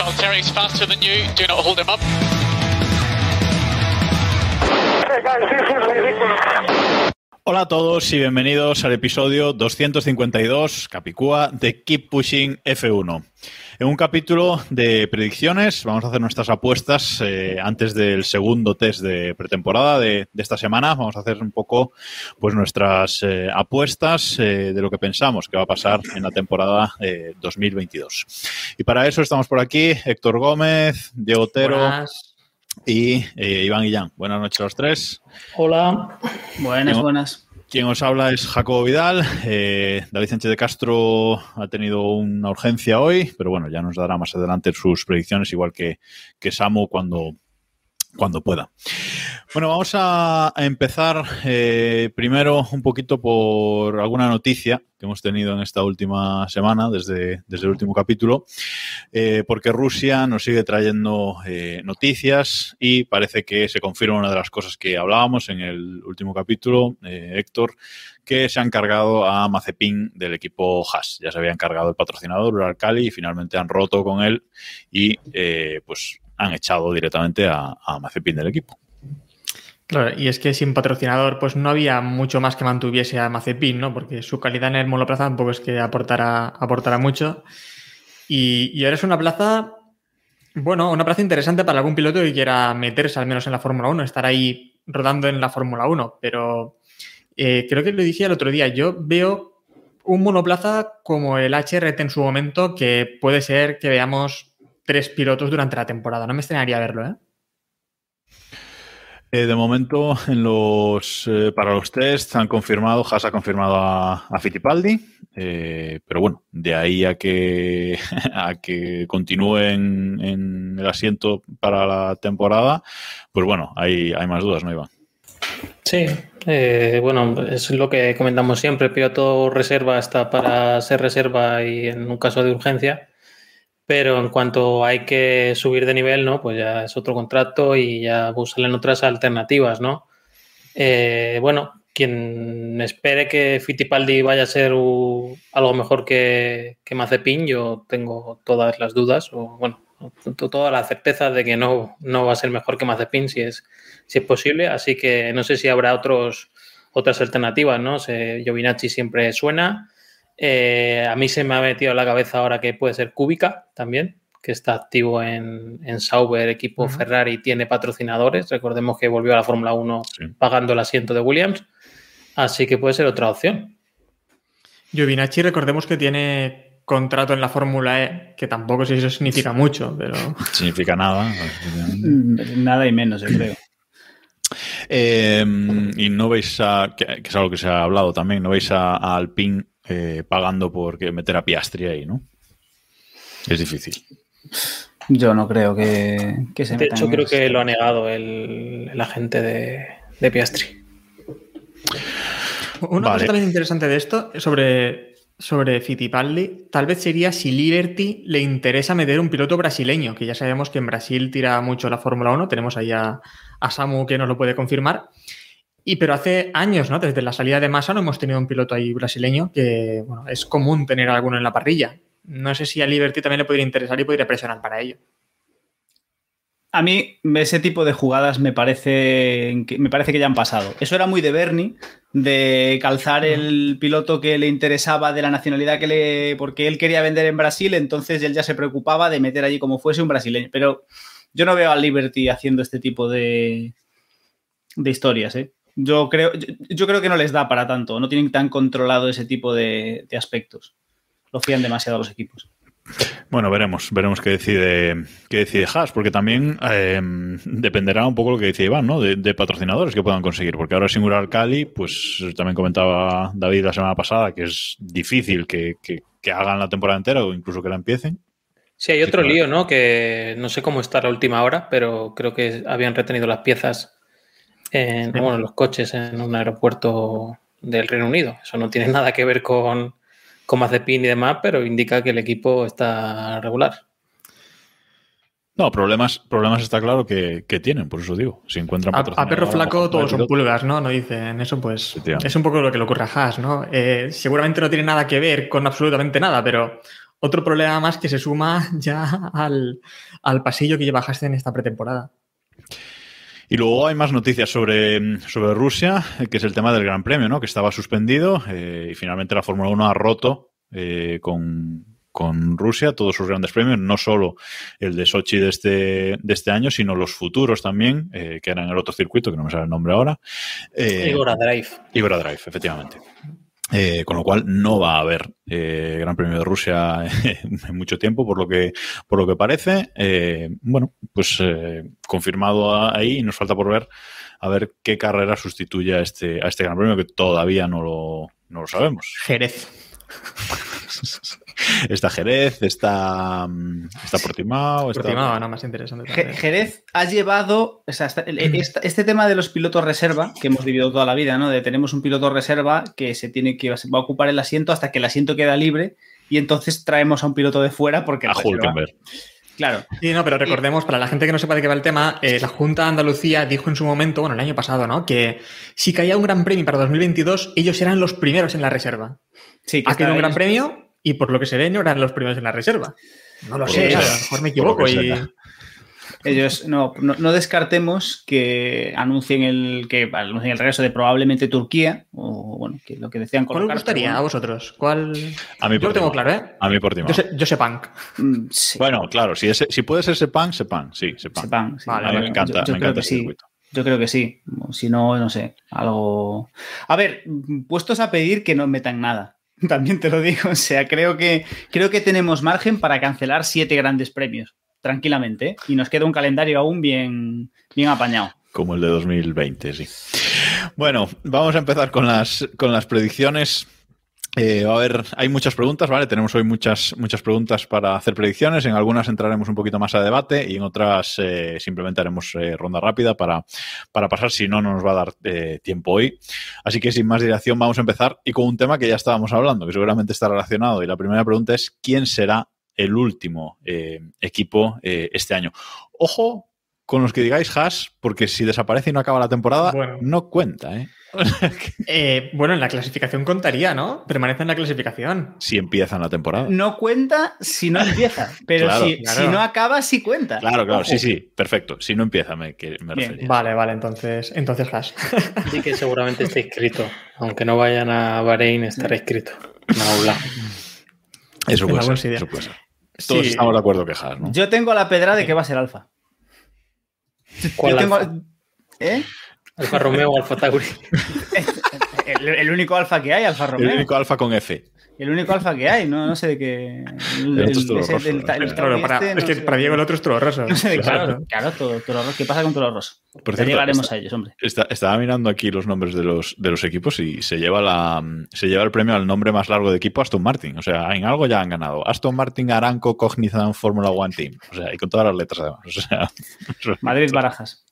Valtteri's faster than you. Do not hold him up. Hey guys, this is ridiculous. Hola a todos y bienvenidos al episodio 252 Capicúa de Keep Pushing F1. En un capítulo de predicciones vamos a hacer nuestras apuestas eh, antes del segundo test de pretemporada de, esta semana. Vamos a hacer un poco pues nuestras eh, apuestas eh, de lo que pensamos que va a pasar en la temporada 2022. Y para eso estamos por aquí Héctor Gómez, Diego Otero. Y eh, Iván Guillán. Buenas noches a los tres. Hola. Buenas, Quien- buenas. Quien os habla es Jacobo Vidal. Eh, David Sánchez de Castro ha tenido una urgencia hoy, pero bueno, ya nos dará más adelante sus predicciones, igual que, que Samu cuando, cuando pueda. Bueno, vamos a, empezar eh, primero un poquito por alguna noticia que hemos tenido en esta última semana, desde, desde el último capítulo, eh, porque Rusia nos sigue trayendo eh, noticias y parece que se confirma una de las cosas que hablábamos en el último capítulo, Héctor, que se han cargado a Mazepin del equipo Haas. Ya se había encargado el patrocinador, Uralcali, y finalmente han roto con él y pues han echado directamente a, a Mazepin del equipo. Claro, y es que sin patrocinador, pues no había mucho más que mantuviese a Mazepin, ¿no? Porque su calidad en el monoplaza tampoco es que aportara, mucho. Y, y ahora es una plaza, bueno, una plaza interesante para algún piloto que quiera meterse al menos en la Fórmula 1, estar ahí rodando en la Fórmula 1. Pero eh, creo que lo dije el otro día, yo veo un monoplaza como el HRT en su momento, que puede ser que veamos tres pilotos durante la temporada. No me extrañaría verlo, ¿eh? Eh, de momento, en los, eh, para los tests han confirmado, Haas ha confirmado a, a Fittipaldi, eh, pero bueno, de ahí a que, a que continúe en, en el asiento para la temporada, pues bueno, hay, hay más dudas, ¿no, Iván? Sí, eh, bueno, es lo que comentamos siempre. El piloto reserva está para ser reserva y en un caso de urgencia. Pero en cuanto hay que subir de nivel, ¿no? Pues ya es otro contrato y ya pues, salen otras alternativas, ¿no? Eh, bueno, quien espere que Fittipaldi vaya a ser uh, algo mejor que, que Mazepin, yo tengo todas las dudas, o bueno, toda la certeza de que no, no va a ser mejor que Mazepin si es, si es posible. Así que no sé si habrá otros, otras alternativas, ¿no? Giovinacci siempre suena. Eh, a mí se me ha metido en la cabeza ahora que puede ser Kubica también, que está activo en, en Sauber, equipo Uh -huh. Ferrari, tiene patrocinadores. Recordemos que volvió a la Fórmula 1 Sí. pagando el asiento de Williams. Así que puede ser otra opción. Giovinacci, recordemos que tiene contrato en la Fórmula E, que tampoco sé si eso significa mucho, pero Significa nada. Nada y menos, yo creo. Eh, y no veis a, que, que es algo que se ha hablado también, no veis a, a Alpine eh, pagando por que meter a Piastri ahí, ¿no? Es difícil. Yo no creo que, que se De metan hecho, creo que lo ha negado el, el agente de, de Piastri. Una Vale. cosa también interesante de esto sobre, sobre Fittipaldi, tal vez sería si Liberty le interesa meter un piloto brasileño, que ya sabemos que en Brasil tira mucho la Fórmula 1, tenemos ahí a, a Samu que nos lo puede confirmar. Y pero hace años, ¿no? Desde la salida de Massa no hemos tenido un piloto ahí brasileño que, bueno, es común tener alguno en la parrilla. No sé si a Liberty también le podría interesar y podría presionar para ello. A mí ese tipo de jugadas me parece, que, me parece que ya han pasado. Eso era muy de Bernie, de calzar el piloto que le interesaba de la nacionalidad que le... porque él quería vender en Brasil, entonces él ya se preocupaba de meter allí como fuese un brasileño. Pero yo no veo a Liberty haciendo este tipo de, de historias, ¿eh? Yo creo, yo, yo creo que no les da para tanto, no tienen tan controlado ese tipo de, de aspectos. Lo fían demasiado a los equipos. Bueno, veremos, veremos qué decide, qué decide Haas, porque también eh, dependerá un poco lo que decía Iván, ¿no? De, de, patrocinadores que puedan conseguir, porque ahora sin Cali, pues también comentaba David la semana pasada que es difícil que, que, que, hagan la temporada entera o incluso que la empiecen. Sí, hay otro lío, ¿no? Que no sé cómo está la última hora, pero creo que habían retenido las piezas en bueno, los coches en un aeropuerto del Reino Unido. Eso no tiene nada que ver con, con Mazepin y demás, pero indica que el equipo está regular. No, problemas, problemas está claro que, tienen, por eso digo. Si encuentran a, a perro flaco todos son pulgas, ¿no? No dicen eso, pues es un poco lo que le ocurre a Haas, ¿no? Eh, seguramente no tiene nada que ver con absolutamente nada, pero otro problema más que se suma ya al, pasillo que lleva Haas en esta pretemporada. Y luego hay más noticias sobre, sobre Rusia, que es el tema del Gran Premio, ¿no? Que estaba suspendido eh, y finalmente la Fórmula 1 ha roto eh, con, con Rusia, todos sus grandes premios, no solo el de Sochi de este, de este año, sino los futuros también, eh, que eran el otro circuito, que no me sale el nombre ahora. Eh, Igora Drive. Igora Drive, efectivamente. Eh, con lo cual no va a haber eh, Gran Premio de Rusia en mucho tiempo, por lo que, por lo que parece. bueno, pues confirmado ahí y nos falta por ver a ver qué carrera sustituye a este, a este Gran Premio que todavía no lo, no lo sabemos. Jerez. está Jerez, está, mm, está Portimao. Está... Portimao, no, más interesante. Jerez ha llevado este, tema de los pilotos reserva, que hemos vivido toda la vida, ¿no? De tenemos un piloto reserva que se tiene que va a ocupar el asiento hasta que el asiento queda libre y entonces traemos a un piloto de fuera porque... A Hulkenberg. Claro. Sí, no, pero recordemos, para la gente que no sepa de qué va el tema, eh, la Junta de Andalucía dijo en su momento, bueno, el año pasado, ¿no? Que si caía un gran premio para 2022, ellos eran los primeros en la reserva. Sí, que ha caído un gran premio y por lo que se ve no eran los primeros en la reserva. No lo sé, a lo mejor me equivoco. Y... Ellos no, no, descartemos que anuncien el que anuncien el regreso de probablemente Turquía o bueno, que lo que decían ¿Cuál os gustaría a vosotros? ¿Cuál? A mí yo lo tengo claro, ¿eh? A mí por Yo, sé, yo sé punk. Mm, bueno, claro, si, si puede ser Sepang, Sepang, sí, Sepang. Sí. a mí me encanta, me encanta este circuito. Yo creo que sí. Si no, no sé, algo. A ver, puestos a pedir que no metan nada. También te lo digo. O sea, creo que, creo que tenemos margen para cancelar siete grandes premios, tranquilamente. Y nos queda un calendario aún bien, bien apañado. Como el de 2020, sí. Bueno, vamos a empezar con las, con las predicciones. Eh, a ver, hay muchas preguntas, ¿vale? Tenemos hoy muchas, muchas preguntas para hacer predicciones. En algunas entraremos un poquito más a debate y en otras eh, simplemente haremos eh, ronda rápida para, para, pasar, si no, no nos va a dar tiempo hoy. Así que sin más dilación vamos a empezar y con un tema que ya estábamos hablando, que seguramente está relacionado. Y la primera pregunta es, ¿quién será el último equipo este año? Ojo con los que digáis Haas, porque si desaparece y no acaba la temporada, no cuenta, ¿eh? Eh, bueno, en la clasificación contaría, ¿no? Permanece en la clasificación. Si empieza en la temporada. No cuenta si no empieza, pero si, no acaba, sí cuenta. Claro, claro, sí, sí, perfecto. Si no empieza, me, me refería. Vale, vale, entonces, entonces Haas. Sí que seguramente está inscrito. Aunque no vayan a Bahrein, estará inscrito. Eso puede, ser, eso puede ser. Todos estamos de acuerdo que Haas, ¿no? Yo tengo la pedra de que va a ser alfa. ¿Cuál tengo... ¿Eh? Alfa Romeo o Alfa Tauri. el, único alfa que hay, Alfa Romeo. El único alfa con F. El único alfa que hay, no, no sé de qué. El, es que para Diego el otro es todo roso. No sé de claro, claro, todo, todo. ¿Qué pasa con todo roso? Por cierto, llegaremos a ellos, hombre. estaba mirando aquí los nombres de los, de los equipos y se lleva, la, se lleva el premio al nombre más largo de equipo Aston Martin. O sea, en algo ya han ganado. Aston Martin, Aranco, Cognizant, Fórmula One Team. O sea, y con todas las letras además. O sea, Madrid Barajas.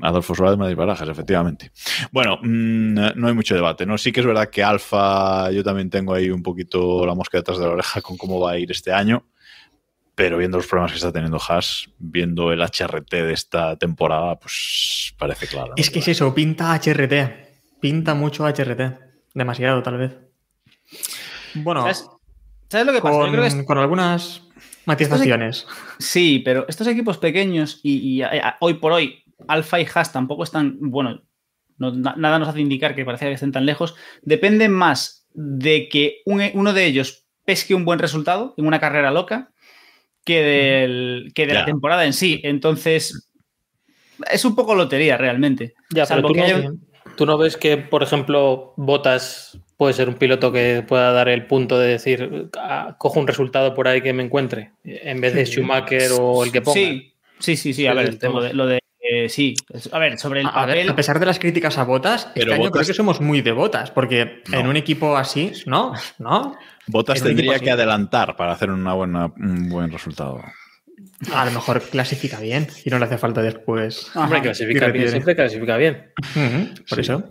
Adolfo Suárez Madrid Barajas, efectivamente. Bueno, mm, no hay mucho debate, ¿no? Sí que es verdad que Alfa, yo también tengo ahí un poquito la mosca detrás de la oreja con cómo va a ir este año. Pero viendo los problemas que está teniendo Haas, viendo el HRT de esta temporada, pues parece claro. Es que es eso, pinta HRT. Pinta mucho HRT. Demasiado, tal vez. Bueno. ¿Sabes, lo que pasa? Con, algunas matizaciones. Sí, pero estos equipos pequeños y, hoy por hoy Alfa y Haas tampoco están, bueno, nada nos hace indicar que parece que estén tan lejos, dependen más de que uno de ellos pesque un buen resultado en una carrera loca que, del, que de la temporada en sí. Entonces, es un poco lotería realmente. Ya, Salvo que ¿Tú no ves que, por ejemplo, Botas puede ser un piloto que pueda dar el punto de decir, ah, cojo un resultado por ahí que me encuentre, en vez de Schumacher o el que ponga? Sí, sí, sí, sí. A ver, lo de, Eh, sí, a ver, sobre el a, ver, a pesar de las críticas a Botas, este Pero año Bottas- creo que somos muy de Botas, porque No. en un equipo así, ¿no? ¿No? Botas tendría que adelantar para hacer una buena, un buen resultado. A lo mejor clasifica bien y no le hace falta después. Hombre, clasifica bien, siempre clasifica bien. Por Sí. eso.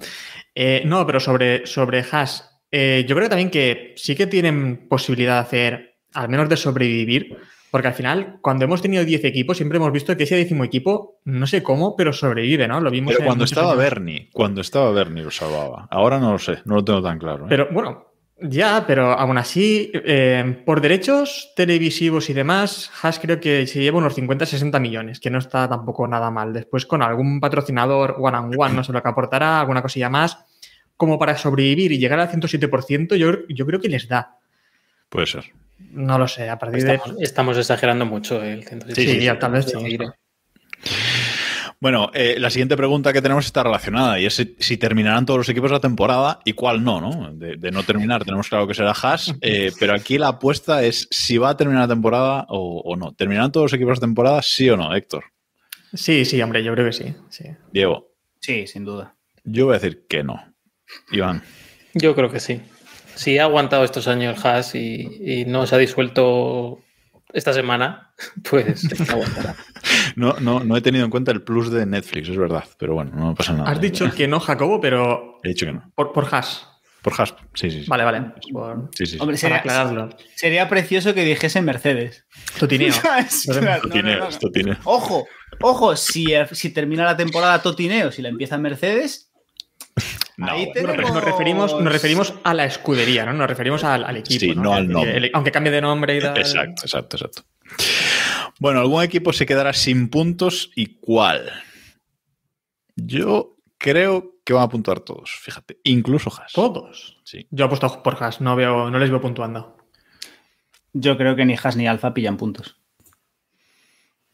Eh, no, pero sobre, sobre Haas, eh, yo creo también que sí que tienen posibilidad de hacer, al menos de sobrevivir, porque al final, cuando hemos tenido 10 equipos, siempre hemos visto que ese décimo equipo, no sé cómo, pero sobrevive, ¿no? Lo vimos Pero cuando estaba años. Bernie, cuando estaba Bernie lo salvaba. Ahora no lo sé, no lo tengo tan claro. ¿eh? Pero bueno, ya, pero aún así, eh, por derechos televisivos y demás, Haas creo que se lleva unos 50-60 millones, que no está tampoco nada mal. Después con algún patrocinador one on one, no sé lo que aportará, alguna cosilla más, como para sobrevivir y llegar al 107%, yo, yo creo que les da. Puede ser. No lo sé, a partir de... Estamos, estamos exagerando mucho el Sí, sí, ya, tal vez sí. Bueno, eh, la siguiente pregunta que tenemos está relacionada y es si, si terminarán todos los equipos la temporada y cuál no, ¿no? De, de no terminar, tenemos claro que será Haas, eh, pero aquí la apuesta es si va a terminar la temporada o, o no. ¿Terminarán todos los equipos la temporada, sí o no, Héctor? Sí, sí, hombre, yo creo que sí. sí. Diego, Sí, sin duda. yo voy a decir que no. Iván, Yo creo que sí. Si ha aguantado estos años Haas y, y no se ha disuelto esta semana, pues aguantará. no, no, no he tenido en cuenta el plus de Netflix, es verdad, pero bueno, no pasa nada. Has dicho que no, Jacobo, pero He dicho que no. por, por Haas. Por Haas, sí, sí. sí. Vale, vale. Por- Sí, sí, sí. Hombre, para sería, aclararlo. sería precioso que dijese Mercedes. Totineo. Claro, no, no, no. tiene. Ojo, ojo, si, si termina la temporada Totineo, si la empieza Mercedes, No, ahí tenemos- nos referimos, nos referimos a la escudería, ¿no? Nos referimos al, al equipo. Sí, no al nombre. el- aunque cambie de nombre y tal. Exacto, exacto, exacto. Bueno, ¿algún equipo se quedará sin puntos y cuál? Yo creo que van a puntuar todos, fíjate, incluso Haas. Todos. Sí. Yo apuesto por Haas, no, veo, no les veo puntuando. yo creo que ni Haas ni Alfa pillan puntos.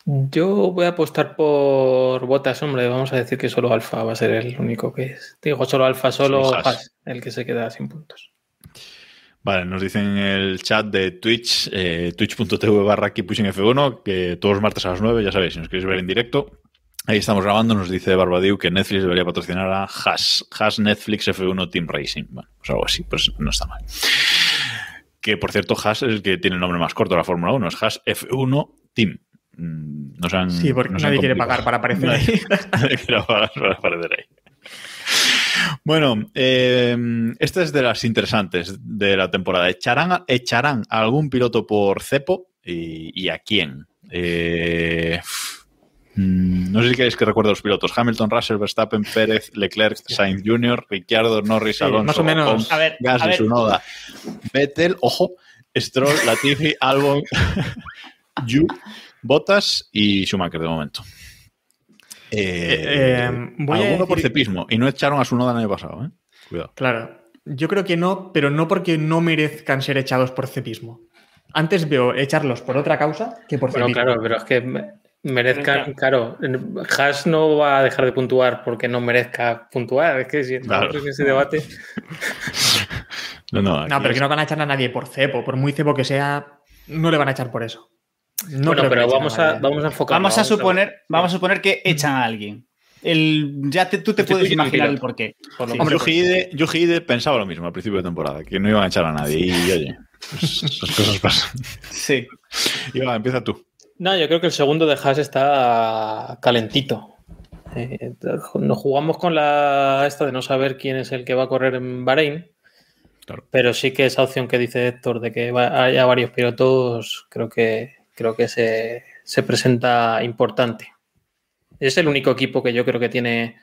Yo voy a apostar por botas, hombre. Vamos a decir que solo Alfa va a ser el único que es. Digo, solo Alfa, solo Haas. El que se queda sin puntos. Vale, nos dicen en el chat de Twitch, eh, twitch.tv barra Keep Pushing F1, que todos los martes a las 9, ya sabéis, si nos queréis ver en directo. Ahí estamos grabando, nos dice Barbadiu que Netflix debería patrocinar a Haas, Haas Netflix F1 Team Racing. Bueno, pues algo así, pues no está mal. Que por cierto, Haas es el que tiene el nombre más corto de la Fórmula 1, es Haas F1 Team. Mm, No sean, Sí, porque nadie quiere pagar para aparecer Nadie- ahí. nadie quiere pagar para aparecer ahí. Bueno, eh, esta es de las interesantes de la temporada. ¿Echarán, echarán a algún piloto por cepo y, y a quién? Eh, mm, no sé si queréis que recuerde los pilotos. Hamilton, Russell, Verstappen, Pérez, Leclerc, Sainz Jr., Ricciardo, Norris, Sí, Alonso, más o menos. A ver, Gasly, a ver. Tsunoda, Vettel, ojo, Stroll, Latifi, Albon, Yu, Bottas y Schumacher de momento. Eh, Eh, voy a alguno por cepismo. Y no echaron a Sunoda el año pasado, ¿eh? Cuidado. Claro. Yo creo que no, pero no porque no merezcan ser echados por cepismo. Antes veo echarlos por otra causa que por Bueno, cepismo. claro, pero es que me- merezcan, claro, Haas no va a dejar de puntuar porque no merezca puntuar. Es que si entramos Claro. en ese debate. No, no, No, pero es- que no van a echar a nadie por cepo. Por muy cepo que sea, no le van a echar por eso. No bueno, pero vamos a, vamos a enfocar. Vamos a suponer, vamos a suponer que echan a alguien. El, ya te- tú te puedes imaginar el porqué. Por Sí. Hombre, Yuji Yuji pensaba lo mismo al principio de temporada, que no iban a echar a nadie. Y oye, pues, esas cosas pasan. Sí. Iván, empieza tú. No, yo creo que el segundo de Haas está calentito. Eh, nos jugamos con la esta de no saber quién es el que va a correr en Bahrein. Claro. Pero sí que esa opción que dice Héctor de que haya varios pilotos, creo que, creo que se, se presenta importante. Es el único equipo que yo creo que tiene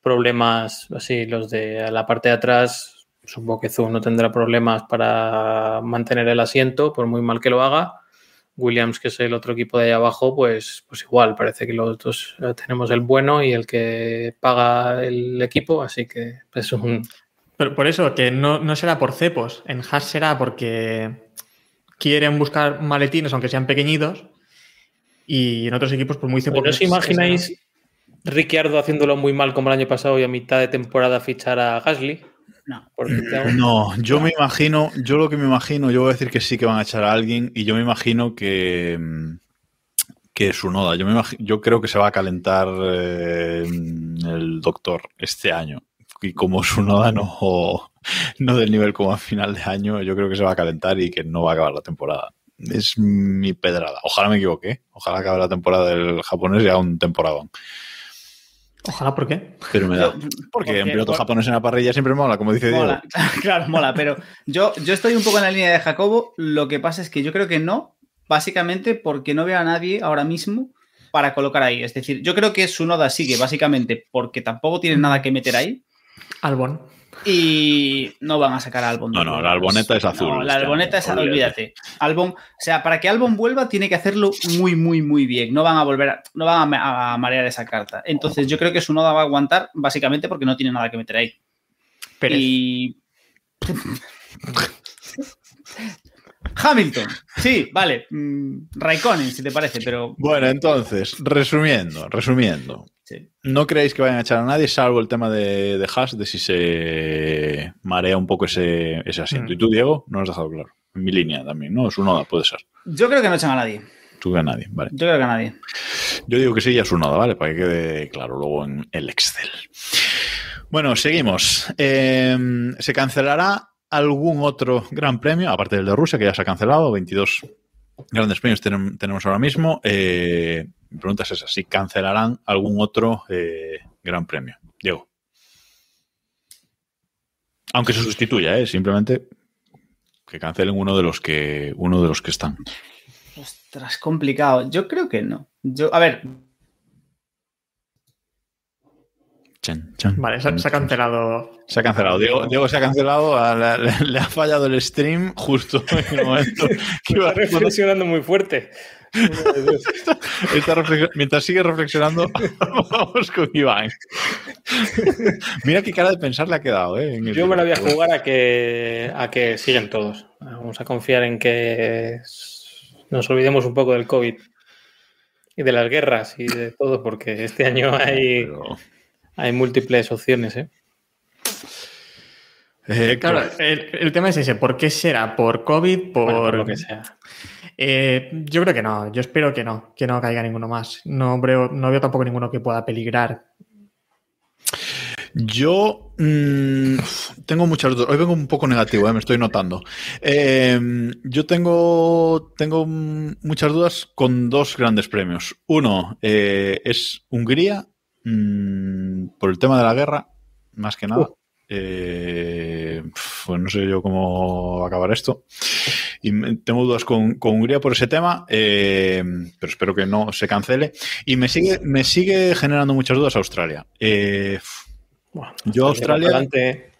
problemas, así los de la parte de atrás. Supongo que Zoom no tendrá problemas para mantener el asiento, por muy mal que lo haga. Williams, que es el otro equipo de ahí abajo, pues, pues igual, parece que los dos eh, tenemos el bueno y el que paga el equipo, así que es un, Pero por eso, que no, no será por cepos. En Haas será porque quieren buscar maletines, aunque sean pequeñitos. Y en otros equipos, por muy cepos. ¿No os imagináis Ricciardo haciéndolo muy mal como el año pasado y a mitad de temporada fichar a Gasly? No. Porque te- No, yo me imagino, yo lo que me imagino, yo voy a decir que sí que van a echar a alguien y yo me imagino que, mm, que su noda. Yo, me imag- yo creo que se va a calentar eh, el doctor este año. Y como su noda no, no del nivel como a final de año, yo creo que se va a calentar y que no va a acabar la temporada. Es mi pedrada. Ojalá me equivoque. Ojalá acabe la temporada del japonés y haga un temporadón. Ojalá, ¿por qué? Pero me da. Porque, un porque- piloto por- japonés en la parrilla siempre mola, como dice Mola, Diego. claro, mola, pero yo, yo estoy un poco en la línea de Jacobo. Lo que pasa es que yo creo que no, básicamente porque no veo a nadie ahora mismo para colocar ahí. Es decir, yo creo que su noda sigue, básicamente porque tampoco tienen nada que meter ahí Albon. y no van a sacar a Albon. No, no, la Alboneta es azul No, la Alboneta es, olvídate. olvídate. Albon, o sea, para que Albon vuelva tiene que hacerlo muy, muy, muy bien. No van a volver, a, no van a marear esa carta. Entonces yo creo que su noda va a aguantar básicamente porque no tiene nada que meter ahí. Pérez. Y. Hamilton. Sí, vale. Mm, Raikkonen, si te parece, pero. Bueno, entonces, resumiendo, resumiendo. Sí. No creéis que vayan a echar a nadie, salvo el tema de, de Haas, de si se marea un poco ese, ese asiento. Mm. Y tú, Diego, no lo has dejado claro. En mi línea también, ¿no? Es un noda, puede ser. Yo creo que no echan a nadie. Tú que a nadie, vale. Yo creo que a nadie. Yo digo que sí, ya es un noda, ¿vale? Para que quede claro luego en el Excel. Bueno, seguimos. Eh, se cancelará algún otro gran premio, aparte del de Rusia, que ya se ha cancelado, 22 grandes premios tenem- tenemos ahora mismo. Eh, mi pregunta es esa, si cancelarán algún otro eh, gran premio. Diego. Aunque se sustituya, ¿eh? simplemente que cancelen uno de los que uno de los que están. Ostras, complicado. Yo creo que no. Yo, a ver, Chan, chan, Vale, se, chan, se ha cancelado. Se ha cancelado. Diego, Diego se ha cancelado. a la- le, le ha fallado el stream justo en el momento que iba reflexionando muy fuerte. Está Mientras sigue reflexionando, vamos con Iván. Mira qué cara de pensar le ha quedado. ¿eh? en Yo me la voy a jugar a que, a que siguen todos. Vamos a confiar en que nos olvidemos un poco del COVID y de las guerras y de todo, porque este año hay, Pero, hay múltiples opciones. ¿eh? eh, Claro, el, el tema es ese. ¿Por qué será? ¿Por COVID? ¿Por, Bueno, por lo que sea. Eh, yo creo que no. Yo espero que no. Que no caiga ninguno más. No veo, no veo tampoco ninguno que pueda peligrar. Yo mm, tengo muchas dudas. Hoy vengo un poco negativo, ¿eh? me estoy notando. Eh, yo tengo, tengo muchas dudas con dos grandes premios. Uno eh, es Hungría, mm, por el tema de la guerra, más que nada. Eh, pues no sé yo cómo acabar esto. Y tengo dudas con, con Hungría por ese tema, eh, pero espero que no se cancele. Y me sigue, me sigue generando muchas dudas Australia. Eh, Bueno, Yo Australia- adelante.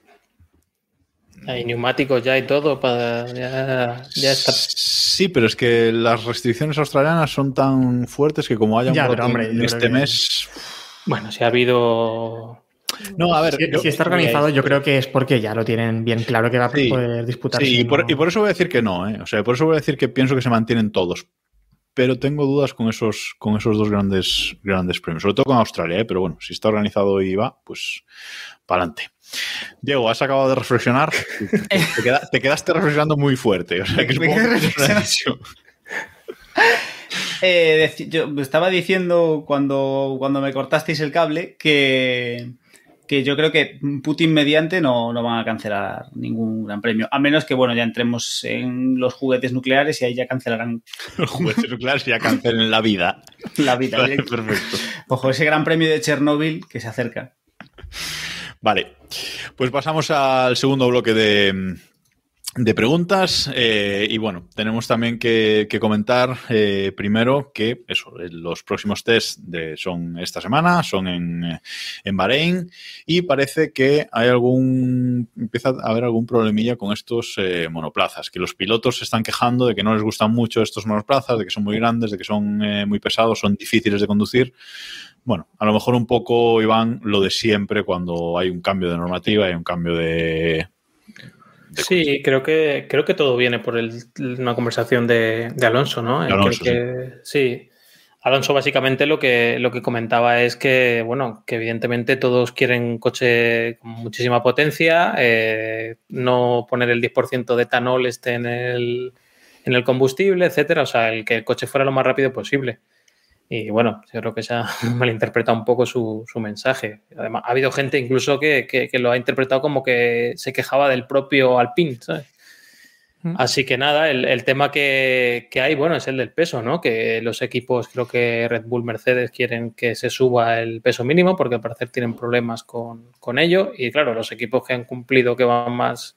Hay neumáticos ya y todo para ya, ya está. Sí, pero es que las restricciones australianas son tan fuertes que como haya un Ya, hombre, este que- mes. Bueno, si ha habido No, a ver. Si, yo- si está organizado, yo creo que es porque ya lo tienen bien claro que va a Sí, poder disputar. Sí, y por, y por eso voy a decir que no, ¿eh? O sea, por eso voy a decir que pienso que se mantienen todos. Pero tengo dudas con esos, con esos dos grandes, grandes premios, sobre todo con Australia, ¿eh? Pero bueno, si está organizado y va, pues para adelante. Diego, has acabado de reflexionar. Te, queda- te quedaste reflexionando muy fuerte. O sea, que. Eh, yo estaba diciendo cuando, cuando me cortasteis el cable que, que yo creo que Putin mediante no, no van a cancelar ningún gran premio. A menos que, bueno, ya entremos en los juguetes nucleares y ahí ya cancelarán Los juguetes nucleares ya cancelen la vida. la vida. Vale, perfecto. Ojo, ese gran premio de Chernóbil que se acerca. Vale, pues pasamos al segundo bloque de, de preguntas. eh, y bueno, tenemos también que, comentar eh, primero que eso, eh, los próximos test de, son esta semana, son en, en Bahrein y parece que hay algún, empieza a haber algún problemilla con estos monoplazas, que los pilotos se están quejando de que no les gustan mucho estos monoplazas, de que son muy grandes, de que son muy pesados, son difíciles de conducir. Bueno, a lo mejor un poco, Iván, lo de siempre cuando hay un cambio de normativa, hay un cambio de... de Sí, creo que, creo que todo viene por el- una conversación de, de Alonso, ¿no? De Alonso, que- sí. Alonso básicamente lo que, lo que comentaba es que, bueno, que evidentemente todos quieren coche con muchísima potencia, eh, no poner el 10% de etanol este en el, en el combustible, etcétera, o sea, el que el coche fuera lo más rápido posible. Y bueno, yo creo que se ha malinterpretado un poco su, su mensaje. Además, ha habido gente incluso que, que, que, lo ha interpretado como que se quejaba del propio Alpine, ¿sabes? Así que nada, el, el tema que, que, hay, bueno, es el del peso, ¿no? Que los equipos, creo que Red Bull, Mercedes quieren que se suba el peso mínimo porque al parecer tienen problemas con, con ello. Y claro, los equipos que han cumplido, que van más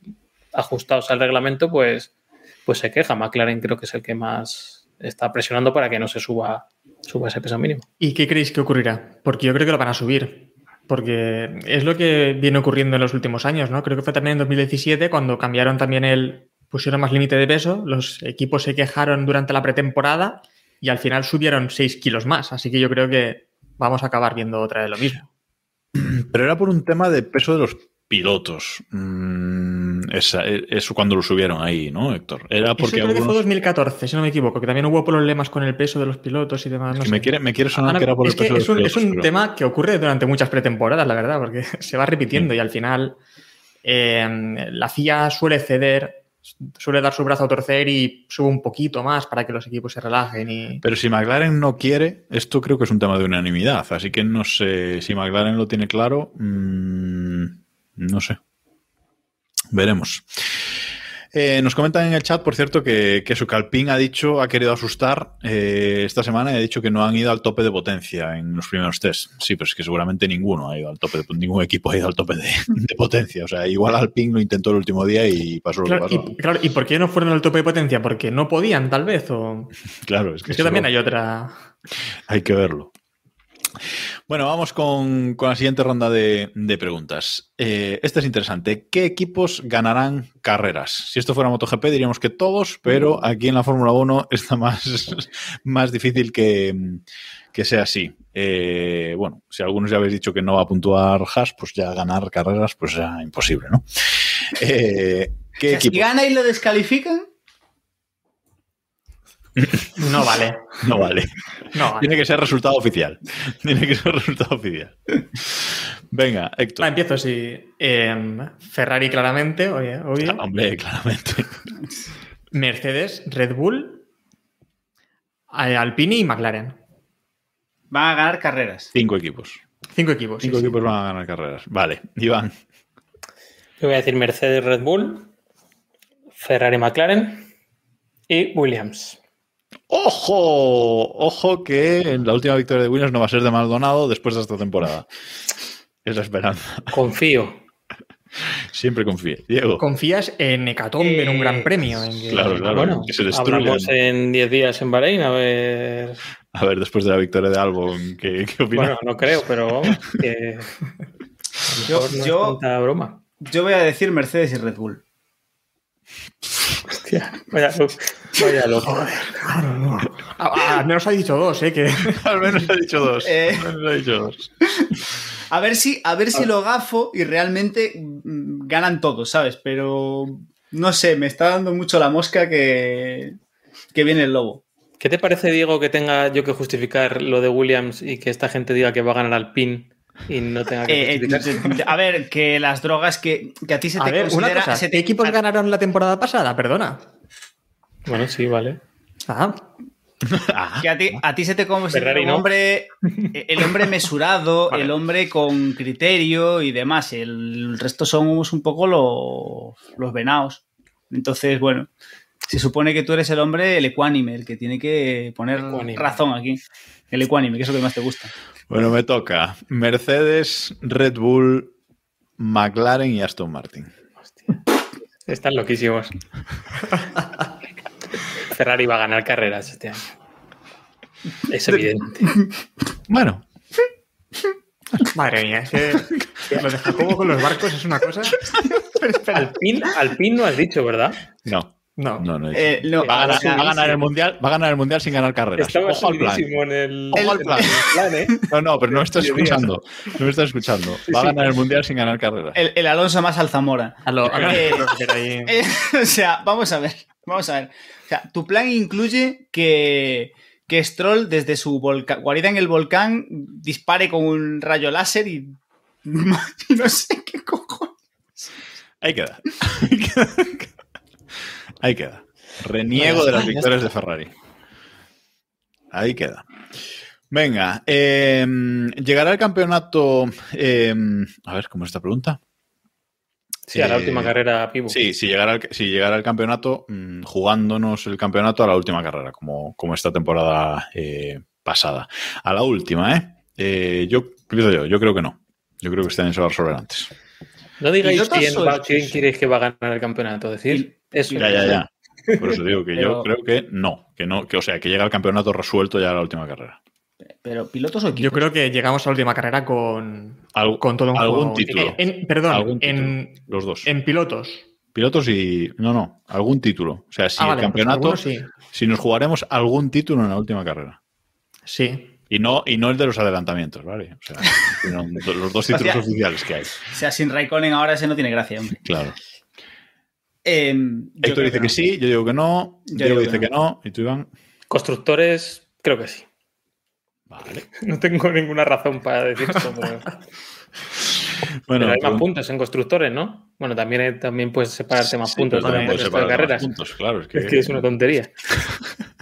ajustados al reglamento, pues, pues se queja. McLaren creo que es el que más está presionando para que no se suba, suba ese peso mínimo. ¿Y qué creéis que ocurrirá? Porque yo creo que lo van a subir. Porque es lo que viene ocurriendo en los últimos años, ¿no? Creo que fue también en 2017 cuando cambiaron también el, pusieron más límite de peso, los equipos se quejaron durante la pretemporada y al final subieron 6 kilos más. Así que yo creo que vamos a acabar viendo otra vez lo mismo. Pero era por un tema de peso de los pilotos. Mm, esa, eso cuando lo subieron ahí, ¿no, Héctor? Era porque eso creo algunos... que fue 2014, si no me equivoco, que también hubo problemas con el peso de los pilotos y demás. No que me, quiere, me quiere sonar Ana, que era por es el peso un, de los es un pilotos, tema que ocurre durante muchas pretemporadas, la verdad, porque se va repitiendo Sí. y al final eh, la FIA suele ceder suele dar su brazo a torcer y sube un poquito más para que los equipos se relajen. Y... Pero si McLaren no quiere, esto creo que es un tema de unanimidad. Así que no sé si McLaren lo tiene claro. Mmm, no sé. Veremos. Eh, nos comentan en el chat, por cierto, que, que su Calpín ha dicho, ha querido asustar eh, esta semana y ha dicho que no han ido al tope de potencia en los primeros test. Sí, pero es que seguramente ninguno ha ido al tope de ningún equipo ha ido al tope de, de potencia. O sea, igual Alpine lo intentó el último día y pasó lo claro, que pasó. Y, claro, ¿y por qué no fueron al tope de potencia? Porque no podían, tal vez. O... Claro, es que, es que también hay otra. Hay que verlo. Bueno, vamos con, con la siguiente ronda de, de preguntas. Eh, esta es interesante. ¿Qué equipos ganarán carreras? Si esto fuera MotoGP diríamos que todos, pero aquí en la Fórmula 1 está más, más difícil que, que sea así. Eh, bueno, si algunos ya habéis dicho que no va a puntuar Haas, pues ya ganar carreras, pues ya imposible, ¿no? Eh, ¿qué o sea, equipo? Si gana y lo descalifican, No vale. No vale. No vale. Tiene que ser resultado oficial. Tiene que ser resultado oficial. Venga, Héctor. Ah, empiezo, sí. Eh, Ferrari, claramente, oye, obvio. Hombre, claramente. Mercedes, Red Bull, Alpine y McLaren. Van a ganar carreras. Cinco equipos. Cinco equipos. Cinco sí, equipos sí. van a ganar carreras. Vale, Iván. Yo voy a decir Mercedes, Red Bull, Ferrari, McLaren y Williams. ¡Ojo! Ojo que la última victoria de Williams no va a ser de Maldonado después de esta temporada. Es la esperanza. Confío. Siempre confíe. Diego. ¿Confías en Hecatombe, en un gran premio? En que... Claro, claro. Bueno, que se hablamos en 10 días en Bahrein, a ver. A ver, después de la victoria de Albon, ¿qué, qué opinas? Bueno, no creo, pero vamos, que. Yo, no es yo, tanta broma. yo voy a decir Mercedes y Red Bull. Hostia, vaya, vaya loco. Ah, Al menos ha dicho dos, ¿eh? Que... Al menos ha dicho dos. Eh. Al menos ha dicho dos. A ver si, a ver si lo gafo y realmente mm, ganan todos, ¿sabes? Pero no sé, me está dando mucho la mosca que, que viene el lobo. ¿Qué te parece, Diego, que tenga yo que justificar lo de Williams y que esta gente diga que va a ganar al PIN y no tenga que Eh, justificar? eh, a ver, que las drogas que, que a ti se A te ver, una considera... cosa. se te- ¿Qué equipos ganaron la temporada pasada? Perdona. Bueno, sí, vale. Ah, Que a ti, a ti se te Ferrari un no. hombre, el hombre mesurado, Vale. el hombre con criterio y demás. El resto somos un poco los, los venados. Entonces, bueno, se supone que tú eres el hombre, el ecuánime, el que tiene que poner Ecuánime. razón aquí. El ecuánime, que es lo que más te gusta. Bueno, me toca. Mercedes, Red Bull, McLaren y Aston Martin. Están loquísimos. Ferrari va a ganar carreras este año. Es evidente. Bueno, madre mía, es que lo de Jacobo con los barcos es una cosa. Alpin, Alpin no has dicho, ¿verdad? no. No. No. Eh, no, va, a ganar, o sea, va a ganar el mundial, va a ganar el mundial sin ganar carreras. Estaba Ojo al plan. en el, Ojo al plan. en el plan, ¿eh? No, no, pero no me estás escuchando. No me estás escuchando. Va a ganar el mundial sin ganar carreras. el, el Alonso más Alzamora. A lo, a lo- Eh, Eh, o sea, vamos a ver. Vamos a ver. O sea, tu plan incluye que, que Stroll desde su guarida en el volcán dispare con un rayo láser y. y no sé qué cojones. Ahí queda. Ahí queda. Ahí queda. Reniego de las victorias de Ferrari. Ahí queda. Venga, eh, llegará el campeonato. eh, a ver, ¿cómo es esta pregunta? Sí, a la Eh, última carrera Pibu. Sí, si llegara, el, si llegara el campeonato, mm, jugándonos el campeonato a la última carrera, como, como esta temporada eh, pasada. A la última, ¿eh? Eh, yo, yo, yo creo que no. Yo creo que este año se va a resolver antes. No digáis quién, va- quién queréis que va a ganar el campeonato. Decir eso. Ya, ya, ya. Por eso digo que yo creo que no, que no, que o sea, que llega el campeonato resuelto ya a la última carrera. Pero pilotos o equipos. Yo creo que llegamos a la última carrera con, Al- con todo un algún juego. título. En- perdón, Algún título. en, Los dos. en pilotos. Pilotos y. No, no, algún título. O sea, si Ah, el vale, pues campeonato. sí. Si nos jugaremos algún título en la última carrera. Sí. Y no, y no el de los adelantamientos, ¿vale? O sea, los dos títulos oficiales que hay. O sea, sin Raikkonen ahora ese no tiene gracia, hombre. Claro. Eh, yo Héctor dice que, no. sí, yo digo que no, Yo Diego digo dice que que no. y tú, Iván. Constructores, creo que sí. Vale. No tengo ninguna razón para decir eso, pero, Bueno, pero hay más puntos en constructores, ¿no? Bueno, también, hay- también puedes separarte más Sí, puntos también de, puedes resto de separar más carreras. puntos, claro, es que, Es que es una tontería.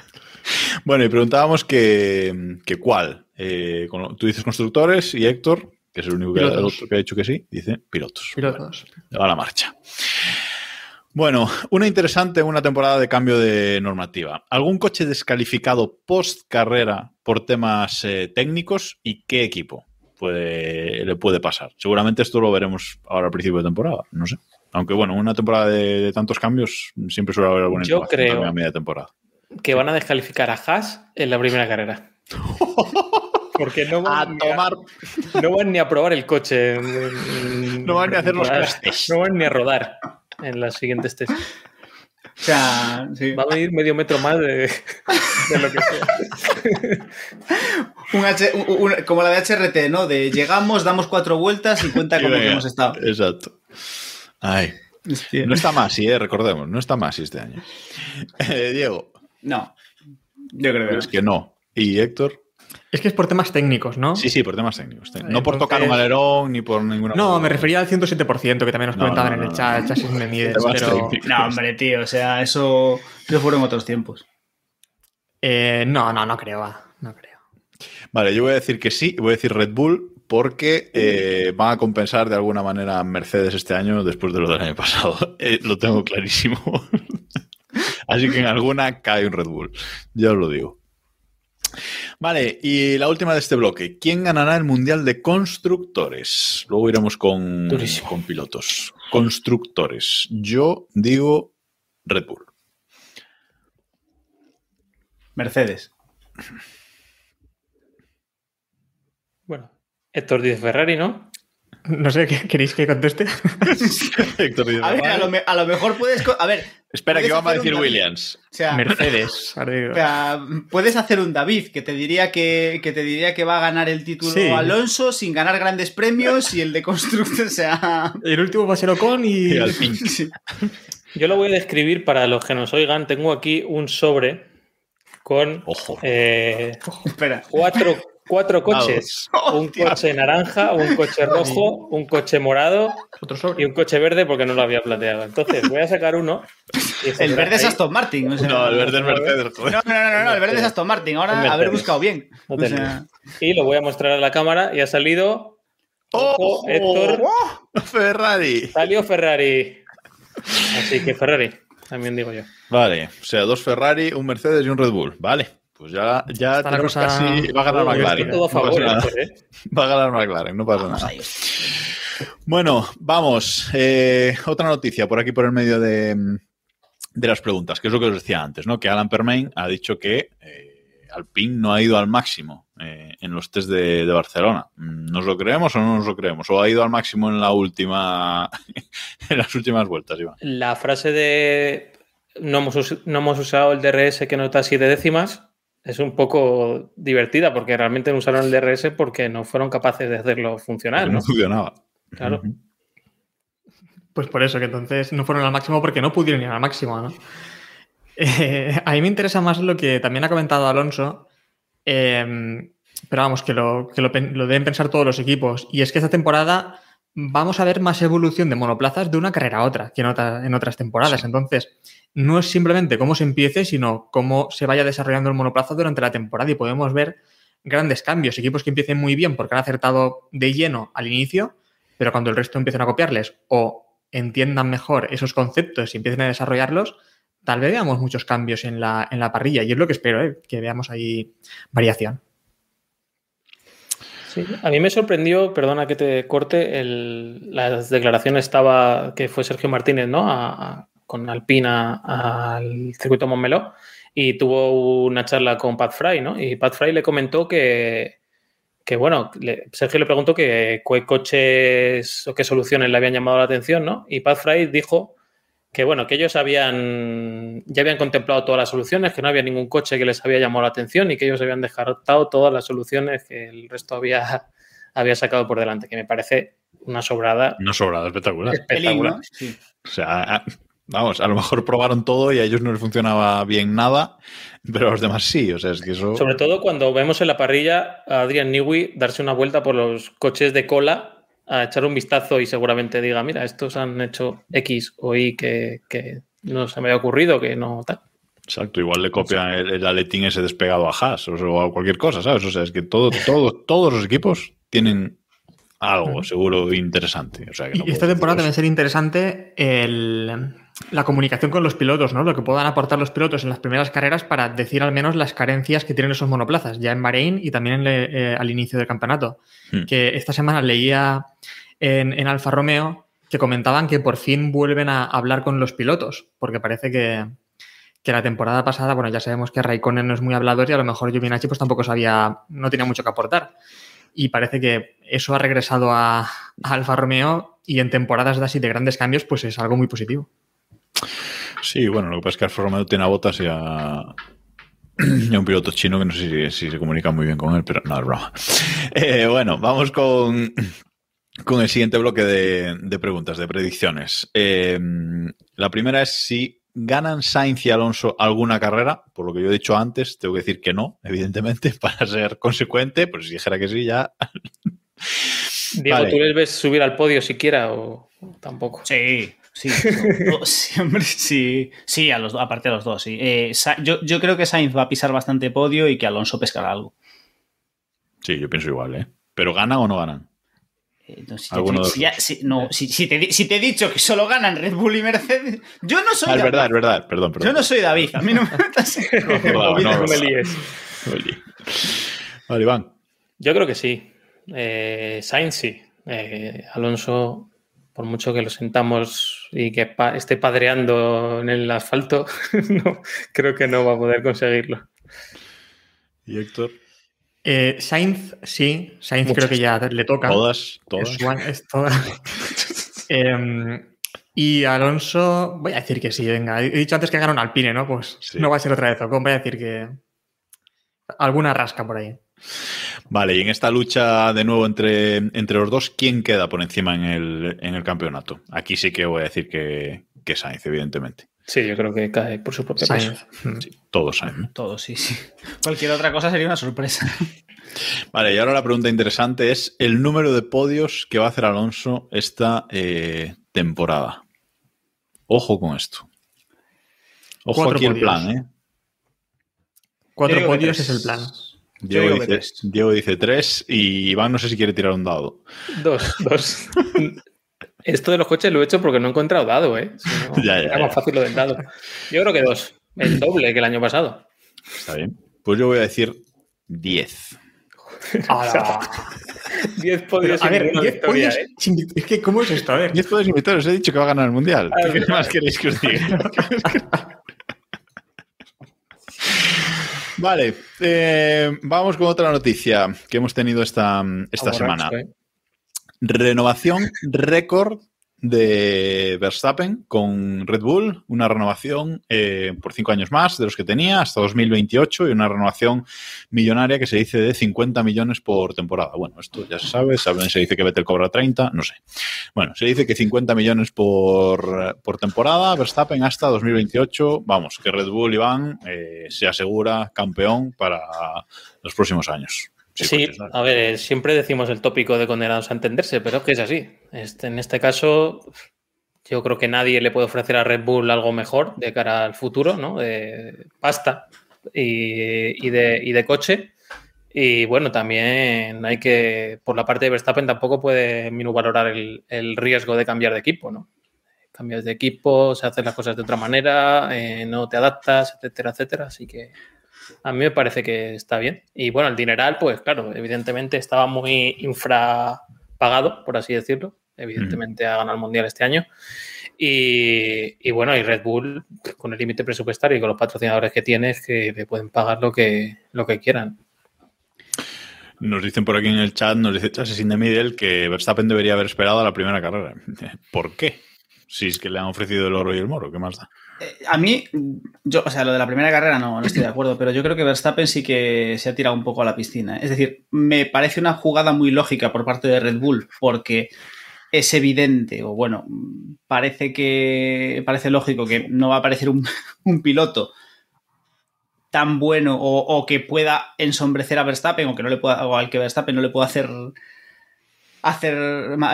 Bueno, y preguntábamos que, que cuál. Eh, con- tú dices constructores y Héctor, que es el único que, Pilotos. el otro que ha dicho que sí, dice pilotos. Pilotos. A la marcha. Bueno, una interesante, una temporada de cambio de normativa. ¿Algún coche descalificado post carrera por temas eh, técnicos y qué equipo puede, le puede pasar? Seguramente esto lo veremos ahora al principio de temporada, no sé. Aunque bueno, una temporada de, de tantos cambios siempre suele haber alguna Yo creo- a media temporada. Que van a descalificar a Haas en la primera carrera. Porque no van, ni a- no van ni a probar el coche. No van ni a hacer los tests. No van ni a rodar en las siguientes test. O sea, sí. Va a venir medio metro más de, de lo que sea. Un H- un- un- como la de HRT, ¿no? De llegamos, damos cuatro vueltas y cuenta cómo hemos estado. Exacto. Ay. Hostia. No está más, sí, eh, recordemos, no está más este año. Eh, Diego, No. Yo creo que no. es que no. ¿Y Héctor? Es que es por temas técnicos, ¿no? Sí, sí, por temas técnicos. No por Entonces- tocar un alerón ni por ninguna. No, me refería al 107%, que también nos No, comentaban no, en el chat, no. chasis me mides, pero... No, hombre, tío. O sea, eso, eso fueron otros tiempos. Eh, no, no, no creo, va, no creo. Vale, yo voy a decir que sí, voy a decir Red Bull porque eh, van a compensar de alguna manera Mercedes este año después de lo del año pasado. Eh, lo tengo clarísimo. Así que en alguna cae un Red Bull. Ya os lo digo. Vale, y la última de este bloque. ¿Quién ganará el Mundial de Constructores? Luego iremos con, Durísimo. con pilotos. Constructores. Yo digo Red Bull. Mercedes. Bueno, Héctor dice Ferrari, ¿no? No sé, ¿qué- ¿queréis que conteste? A ver, a lo, me- a lo mejor puedes. A ver. Espera, que vamos a decir. Williams. O sea, Mercedes. o sea, puedes hacer un David que te diría que, que te diría que va a ganar el título Sí. Alonso sin ganar grandes premios y el de constructor, o sea. El último va a ser Ocon y... Y Alpine. sí. Yo lo voy a describir para los que nos oigan. Tengo aquí un sobre con Ojo. eh, Espera. cuatro, cuatro coches. Un coche naranja, un coche rojo, un coche morado Otro y un coche verde porque no lo había planteado. Entonces voy a sacar uno. El verde es. Aston Martin. o sea, No, el verde es Mercedes. No, no, no, no, no, el verde es Aston Martin. Ahora Mercedes. haber buscado bien. No O te sea, Y lo voy a mostrar a la cámara y ha salido. Ojo, Héctor. Ferrari. Salió Ferrari. Así que Ferrari, también digo yo. Vale, o sea, dos Ferrari, un Mercedes y un Red Bull. Vale, pues ya, ya Está la tenemos cosa- casi. Va a ganar McLaren. no ¿eh? Va a ganar McLaren, no pasa vamos nada. Bueno, vamos. eh, otra noticia por aquí por el medio de, de las preguntas, que es lo que os decía antes, ¿no? Que Alan Permain ha dicho que eh, Alpine no ha ido al máximo eh, en los test de, de Barcelona. ¿Nos lo creemos o no nos lo creemos? ¿O ha ido al máximo en la última en las últimas vueltas, Iván? La frase de no hemos, no hemos usado el DRS que nota siete décimas es un poco divertida porque realmente no usaron el DRS porque no fueron capaces de hacerlo funcionar, ¿no? no funcionaba. Claro. Pues por eso, que entonces no fueron al máximo porque no pudieron ir al máximo, ¿no? Eh, a mí me interesa más lo que también ha comentado Alonso, eh, pero vamos, que, lo, que lo, lo deben pensar todos los equipos. Y es que esta temporada vamos a ver más evolución de monoplazas de una carrera a otra que en, otra- en otras temporadas. Entonces, no es simplemente cómo se empiece, sino cómo se vaya desarrollando el monoplaza durante la temporada y podemos ver grandes cambios, equipos que empiecen muy bien porque han acertado de lleno al inicio, pero cuando el resto empiezan a copiarles o entiendan mejor esos conceptos y empiecen a desarrollarlos, tal vez veamos muchos cambios en la, en la parrilla. Y es lo que espero, ¿eh? que veamos ahí variación. Sí, a mí me sorprendió, perdona que te corte, el, las declaraciones estaba que fue Sergio Martínez, ¿no? A, con Alpina al circuito Montmeló y tuvo una charla con Pat Fry, ¿no? Y Pat Fry le comentó que, que bueno, Sergio le preguntó que qué coches o qué soluciones le habían llamado la atención, ¿no? Y Pat Fry dijo que bueno, que ellos habían ya habían contemplado todas las soluciones, que no había ningún coche que les había llamado la atención y que ellos habían descartado todas las soluciones que el resto había, había sacado por delante, que me parece una sobrada. Una sobrada espectacular. Espectacular. O sea, vamos, a lo mejor probaron todo y a ellos no les funcionaba bien nada, pero a los demás sí. O sea, es que eso. Sobre todo cuando vemos en la parrilla a Adrian Newey darse una vuelta por los coches de cola a echar un vistazo y seguramente diga, mira, estos han hecho X o Y que, no se me había ocurrido, que no tal. Exacto, igual le copian el, aletín ese despegado a Haas o, a cualquier cosa, ¿sabes? O sea, es que todo, todo, todos los equipos tienen algo seguro interesante. y esta temporada debe ser interesante el, la comunicación con los pilotos, ¿no? Lo que puedan aportar los pilotos en las primeras carreras para decir al menos las carencias que tienen esos monoplazas, ya en Bahrein y también eh, al inicio del campeonato. Hmm. Que esta semana leía en, Alfa Romeo que comentaban que por fin vuelven a hablar con los pilotos, porque parece que, la temporada pasada, bueno, ya sabemos que Raikkonen no es muy hablador y a lo mejor Giovinacci pues tampoco sabía, no tenía mucho que aportar. Y parece que eso ha regresado a, Alfa Romeo y en temporadas de así de grandes cambios, pues es algo muy positivo. Sí, bueno, lo que pasa es que Alfa Romeo tiene a Botas y a, un piloto chino que no sé si, se comunica muy bien con él, pero no, es broma. Eh, bueno, vamos con, con el siguiente bloque de, preguntas, de predicciones. Eh, la primera es si ganan Sainz y Alonso alguna carrera. Por lo que yo he dicho antes, tengo que decir que no, evidentemente, para ser consecuente, pero si dijera que sí, ya. Diego, ¿tú les ves subir al podio siquiera o tampoco? Sí, Sí, siempre sí. Sí, a los, aparte de los dos, sí. Eh, yo, yo, creo que Sainz va a pisar bastante podio y que Alonso pescará algo. Sí, yo pienso igual, ¿eh? ¿Pero ganan o no ganan? Si, te, he dicho que solo ganan Red Bull y Mercedes, yo no soy. Ah, es verdad, es verdad, perdón, perdón. Yo no soy David, a mí no me metas no, no, me líes. Vale, Iván. Yo creo que sí. Eh, Sainz sí. Eh, Alonso por mucho que lo sentamos y que esté padreando en el asfalto, no, creo que no va a poder conseguirlo. ¿Y Héctor? Eh, Sainz, sí, Sainz creo que ya le toca. Todas, todas. Em, y Alonso, voy a decir que sí, venga. He dicho antes que ganaron Alpine, ¿no? Pues no va a ser otra vez Ocon, voy a decir que alguna rasca por ahí. Vale, y en esta lucha de nuevo entre, entre los dos, ¿quién queda por encima en el, en el campeonato? Aquí sí que voy a decir que, que Sainz, evidentemente. Sí, yo creo que cae por su propio peso. todos Sainz. Todos, sí, sí. Cualquier otra cosa sería una sorpresa. Vale, y ahora la pregunta interesante es el número de podios que va a hacer Alonso esta eh, temporada. Ojo con esto. Ojo aquí el plan, ¿eh? Cuatro podios es el plan. Diego dice, tres y Iván no sé si quiere tirar un dado. Dos, dos. Esto de los coches lo he hecho porque no he encontrado dado, ¿eh? ya, ya, más fácil lo del dado. Yo creo que dos. El doble que el año pasado. Está bien. Pues yo voy a decir diez. Diez podios a ver, diez podios ¿eh? Es que, ¿cómo es esto? A ver. Diez podios invitados. He dicho que va a ganar el mundial. ¿Qué más queréis que os diga? Vale, eh, vamos con otra noticia que hemos tenido esta, esta semana. Eh. Renovación récord de Verstappen con Red Bull, una renovación eh, por cinco años más de los que tenía hasta 2028 y una renovación millonaria que se dice de 50 millones por temporada. Bueno, esto ya se sabe, se dice que Vettel cobra 30, no sé. Bueno, se dice que 50 millones por, por temporada, Verstappen hasta 2028, vamos, que Red Bull, Iván, eh, se asegura campeón para los próximos años. Sí, a ver, siempre decimos el tópico de condenados a entenderse, pero es que es así. Este, en este caso, yo creo que nadie le puede ofrecer a Red Bull algo mejor de cara al futuro, ¿no? De pasta y, de, coche. Y bueno, también hay que, por la parte de Verstappen, tampoco puede minusvalorar el, el riesgo de cambiar de equipo, ¿no? Cambias de equipo, se hacen las cosas de otra manera, eh, no te adaptas, etcétera, etcétera. Así que a mí me parece que está bien. Y bueno, el dineral, pues claro, evidentemente estaba muy infrapagado, por así decirlo. Evidentemente ha ganado el Mundial este año. Y, y bueno, y Red Bull, con el límite presupuestario y con los patrocinadores que tiene, es que le pueden pagar lo que, lo que quieran. Nos dicen por aquí en el chat, nos dice de Middle que Verstappen debería haber esperado a la primera carrera. ¿Por qué? Si es que le han ofrecido el oro y el moro, ¿qué más da? A mí, yo, o sea, lo de la primera carrera no, no estoy de acuerdo, pero yo creo que Verstappen sí que se ha tirado un poco a la piscina. Es decir, me parece una jugada muy lógica por parte de Red Bull, porque es evidente, o bueno, parece que parece lógico que no va a aparecer un, un piloto tan bueno o, o, que pueda ensombrecer a Verstappen o que no le pueda o al que Verstappen no le pueda hacer hacer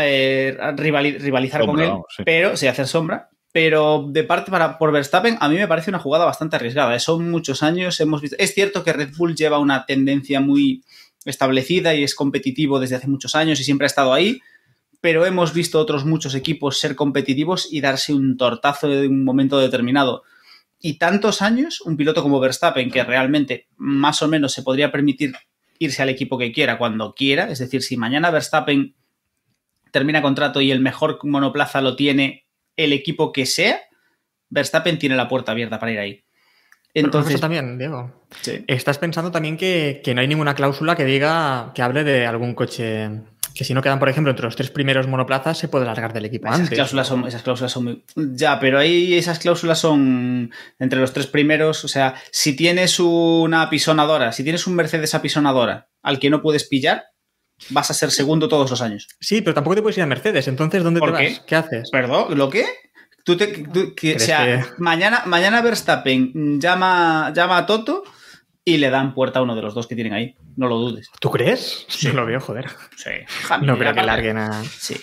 eh, rivali, rivalizar sombra, con él, sí. pero sí hacer sombra. Pero de parte para por Verstappen a mí me parece una jugada bastante arriesgada. ¿eh? Son muchos años, hemos visto. Es cierto que Red Bull lleva una tendencia muy establecida y es competitivo desde hace muchos años y siempre ha estado ahí, pero hemos visto otros muchos equipos ser competitivos y darse un tortazo en un momento determinado y tantos años, un piloto como Verstappen, que realmente más o menos se podría permitir irse al equipo que quiera cuando quiera, es decir, si mañana Verstappen termina contrato y el mejor monoplaza lo tiene el equipo que sea, Verstappen tiene la puerta abierta para ir ahí. Entonces Pero también, Diego. Sí. Estás pensando también que, que, no hay ninguna cláusula que diga que hable de algún coche que si no quedan, por ejemplo, entre los tres primeros monoplazas, se puede largar del equipo esas antes. Cláusulas son, esas cláusulas son muy... Ya, pero ahí esas cláusulas son entre los tres primeros. O sea, si tienes una apisonadora, si tienes un Mercedes apisonadora al que no puedes pillar, vas a ser segundo todos los años. Sí, pero tampoco te puedes ir a Mercedes. Entonces, ¿dónde te qué? vas? ¿Qué haces? ¿Perdón? ¿Lo qué? Tú te, tú, que, o sea, que... mañana, mañana Verstappen llama, llama a Toto y le dan puerta a uno de los dos que tienen ahí. No lo dudes. ¿Tú crees? Sí, lo veo, joder. Sí. No creo que larguen a. Sí.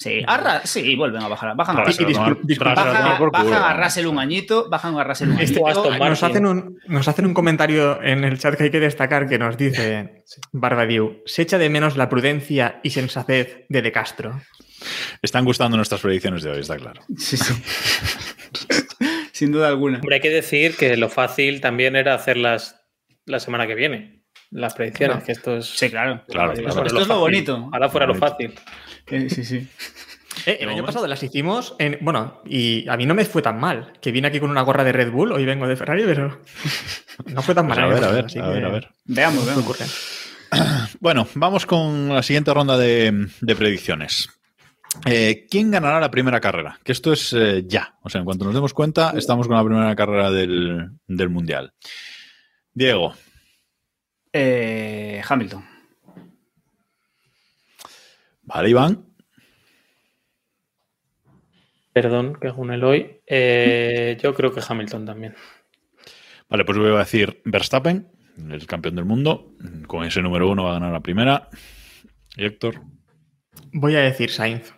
Sí, Arra, sí, vuelven a bajar. Bajan a Russell. Bajan, a Russell un añito, bajan a Russell un añito. Este, nos, hacen un, nos hacen un comentario en el chat que hay que destacar que nos dice Barbadiu, se echa de menos la prudencia y sensatez de De Castro. Están gustando nuestras predicciones de hoy, está claro. Sí, sí. Sin duda alguna. Hombre, hay que decir que lo fácil también era hacerlas la semana que viene. Las predicciones, claro. que esto es. Sí, claro. claro, claro. Esto es lo bonito. Ahora fuera lo fácil. Eh, sí, sí. Eh, el año pasado las hicimos en. Bueno, y a mí no me fue tan mal. Que vine aquí con una gorra de Red Bull, hoy vengo de Ferrari, pero. No fue tan mal. Pues a ver, a ver, a ver, a ver. Veamos, veamos. Bueno, vamos con la siguiente ronda de, de predicciones. Eh, ¿Quién ganará la primera carrera? Que esto es eh, ya. O sea, en cuanto nos demos cuenta, estamos con la primera carrera del, del Mundial. Diego. Eh, Hamilton. Vale, Iván. Perdón, que es un Eloy. Eh, yo creo que Hamilton también. Vale, pues voy a decir Verstappen, el campeón del mundo. Con ese número uno va a ganar la primera. ¿Y Héctor? Voy a decir Sainz.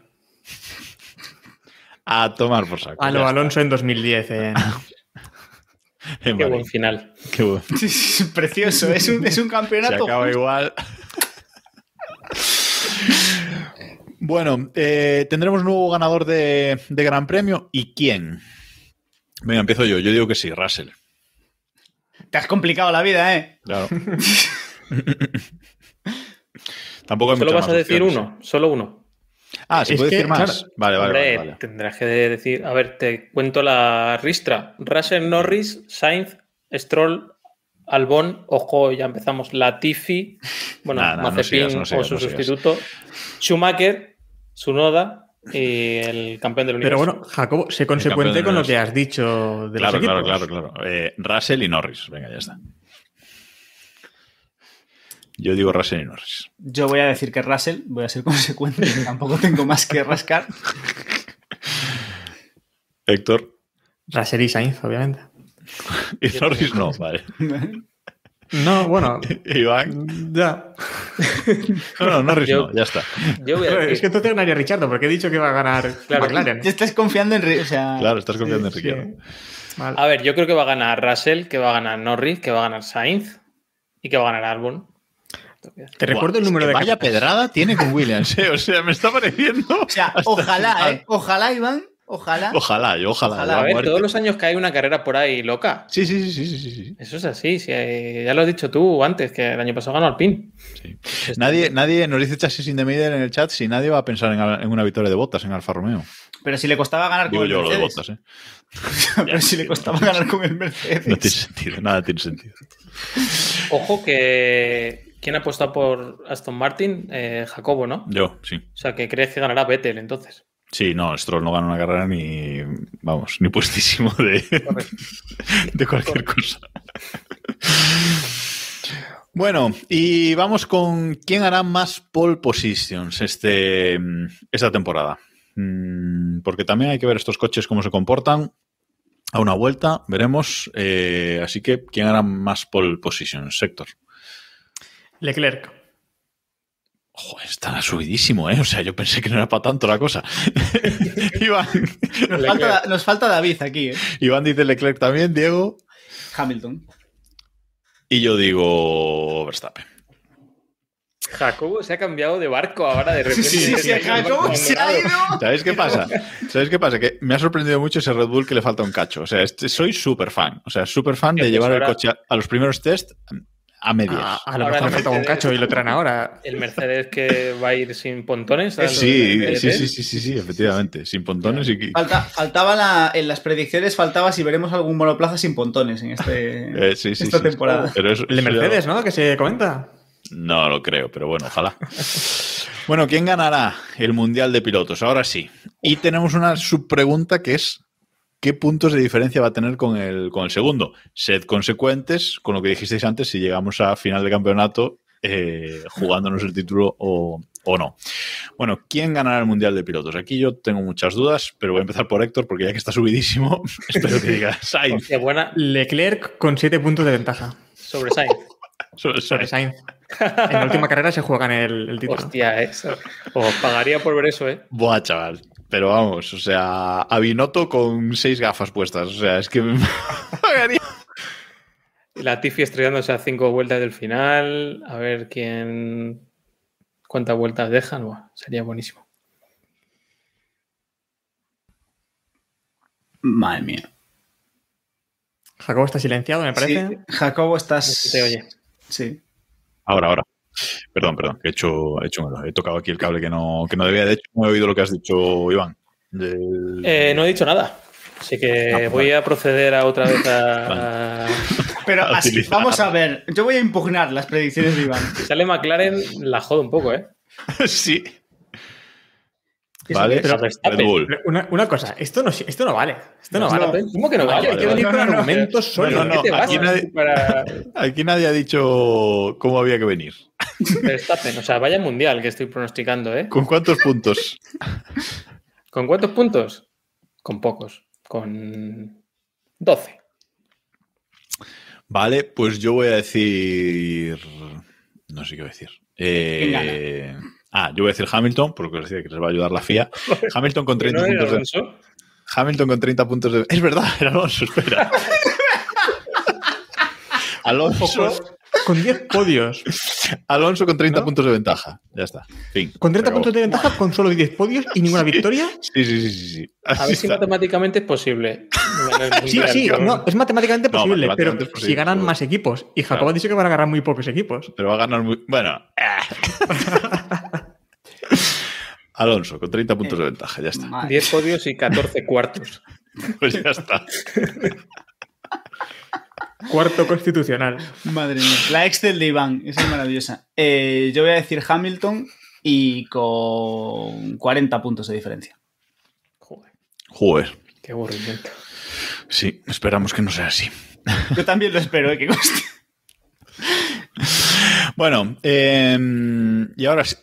A tomar por saco. A lo Alonso en 2010. Eh. Qué vale. buen final. Qué bueno. Sí, sí, precioso. Es un, es un campeonato. Se acaba igual. Bueno, eh, tendremos nuevo ganador de, de, Gran Premio. ¿Y quién? Venga, empiezo yo. Yo digo que sí, Russell. Te has complicado la vida, ¿eh? Claro. Tampoco hay Solo vas a decir opciones. uno, solo uno. Ah, ¿se Es puede que, decir más? claro. Vale, vale, Hombre, vale, vale. tendrás que decir. A ver, te cuento la ristra. Russell Norris, Sainz, Stroll, Albon, ojo, ya empezamos. Latifi, bueno, Nah, nah, no Mazepin sigas, no sigas, o su no sigas. sustituto, Schumacher, Sunoda y el campeón del Pero universo. bueno, Jacobo, sé consecuente con lo que has dicho de Claro, los claro, equipos. claro, claro. Eh, Russell y Norris. Venga, ya está. Yo digo Russell y Norris. Yo voy a decir que Russell, voy a ser consecuente, tampoco tengo más que rascar. Héctor Russell y Sainz, obviamente. y Norris no, vale. No, bueno, Iván. ya. No, no, Norris Yo- no, ya está. Yo voy a decir, Es que entonces ganaría Richardo, porque he dicho que va a ganar Claro. McLaren. Ya estás confiando en... O sea, Claro, estás confiando en sí. Vale. A ver, yo creo que va a ganar Russell, que va a ganar Norris, que va a ganar Sainz y que va a ganar Albon. Te recuerdo el número de Vaya pedrada tiene con Williams, ¿eh? O sea, me está pareciendo. O sea, ojalá, ¿eh? Ojalá, Iván. Ojalá. Ojalá, yo ojalá. Ojalá. A ver, muerte. todos los años que hay una carrera por ahí loca. Sí, sí, sí, sí, sí, sí. Eso es así. si hay- ya lo has dicho tú antes, que el año pasado ganó Alpine. sí. Nadie, nadie nos dice chasis in the middle en el chat si nadie va a pensar en, en una victoria de botas en Alfa Romeo. Pero si le costaba ganar Digo con yo el lo de Mercedes. botas, ¿eh? Pero si le costaba ganar con el Mercedes. No tiene sentido, nada tiene sentido. Ojo que. ¿Quién ha apostado por Aston Martin? Eh, Jacobo, ¿no? Yo, sí. O sea, que crees que ganará Vettel entonces. Sí, no, Stroll no gana una carrera ni, vamos, ni puestísimo de, de cualquier cosa. Bueno, y vamos con quién hará más pole positions este, esta temporada. Mm, Porque también hay que ver estos coches cómo se comportan. A una vuelta, veremos. Eh, así que, ¿quién hará más pole positions? Sector. Leclerc. Joder, está subidísimo, ¿eh? O sea, yo pensé que no era para tanto la cosa. Iván, Nos falta, nos falta David aquí, ¿eh? Iván dice Leclerc también, Diego. Hamilton. Y yo digo Verstappen. Jacobo se ha cambiado de barco ahora de repente. Sí, sí, Jacobo se ha ido. ¿Sabéis qué pasa? ¿Sabéis qué pasa? Que me ha sorprendido mucho ese Red Bull que le falta un cacho. O sea, este- soy súper fan. O sea, súper fan de llevar el coche a, a los primeros test a medias. A, a lo Ahora mejor falta un Mercedes- cacho y lo traen ahora. El Mercedes que va a ir sin pontones. al- sí, sí, sí, sí, sí, sí, efectivamente. Sin pontones y... Falta, faltaba la, en las predicciones, faltaba si veremos algún monoplaza sin pontones en este, Eh, sí, sí, esta sí. temporada. Pero eso- El de ya- Mercedes, ¿no? Que se comenta. No lo creo, pero bueno, ojalá. Bueno, ¿quién ganará el Mundial de Pilotos? Ahora sí. Y tenemos una subpregunta que es ¿qué puntos de diferencia va a tener con el, con el segundo? Sed consecuentes con lo que dijisteis antes si llegamos a final de campeonato eh, jugándonos el título o, o no. Bueno, ¿quién ganará el Mundial de Pilotos? Aquí yo tengo muchas dudas, pero voy a empezar por Héctor porque ya que está subidísimo, espero que diga Sainz. Hostia, buena Leclerc con 7 puntos de ventaja sobre Sainz. Sobre. Sainz. En la última carrera se juegan el, el título. Hostia, eso. Os pagaría por ver eso, ¿eh? Buah, chaval. Pero vamos, o sea, a Binotto con seis gafas puestas. O sea, es que me pagaría. Y La Tiffy estrellándose a cinco vueltas del final. A ver quién. ¿Cuántas vueltas dejan? Buah, sería buenísimo. Madre mía. Jacobo está silenciado, me parece. Sí, Jacobo, No estás. se te oye. Sí. Ahora, ahora. Perdón, perdón, que he hecho, he hecho un error. He tocado aquí el cable que no, que no debía. De hecho, no he oído lo que has dicho, Iván. Del- Eh, no he dicho nada. Así que Ah, pues voy a proceder a otra vez a. a- Pero A así, vamos a ver. Yo voy a impugnar las predicciones de Iván. Si sale McLaren, la jodo un poco, ¿eh? sí. Vale, pero Red Verstappen. Bull. Pero Una, una cosa, esto no, esto no vale. Esto no, vale. ¿Cómo que no vale? Hay que venir con argumentos sólidos. No, no, ¿Qué te aquí vas nadie- para Aquí nadie ha dicho cómo había que venir. Verstappen? O sea, vaya mundial que estoy pronosticando, ¿eh? ¿Con cuántos puntos? ¿Con cuántos puntos? Con pocos. Con 12. Vale, pues yo voy a decir. No sé qué voy a decir. Eh, Ah, yo voy a decir Hamilton, porque os decía que les va a ayudar la FIA. Hamilton con 30 ¿No puntos de. Hamilton con 30 puntos de. Es verdad, era Alonso, espera. Alonso, Con 10 podios. Alonso con 30 ¿No? puntos de ventaja. Ya está. Fin. Con 30 Se acabó. puntos de ventaja, con solo 10 podios y ninguna victoria. Sí, sí, sí, sí. sí. A ver si está. matemáticamente es posible. Sí, sí, no, es matemáticamente No, posible, matemáticamente pero posible, si ganan pero- más equipos. Y Jacob Claro. ha dicho que van a ganar muy pocos equipos. Pero va a ganar muy. Bueno. Alonso con 30 puntos de ventaja. Ya está. Madre. 10 podios y 14 cuartos. Pues ya está. Cuarto constitucional. Madre mía. La Excel de Iván, esa es maravillosa. Eh, yo voy a decir Hamilton y con 40 puntos de diferencia. Joder, Joder. qué aburrimiento. Sí, esperamos que no sea así. Yo también lo espero, eh, que conste. Bueno, eh, y ahora sí.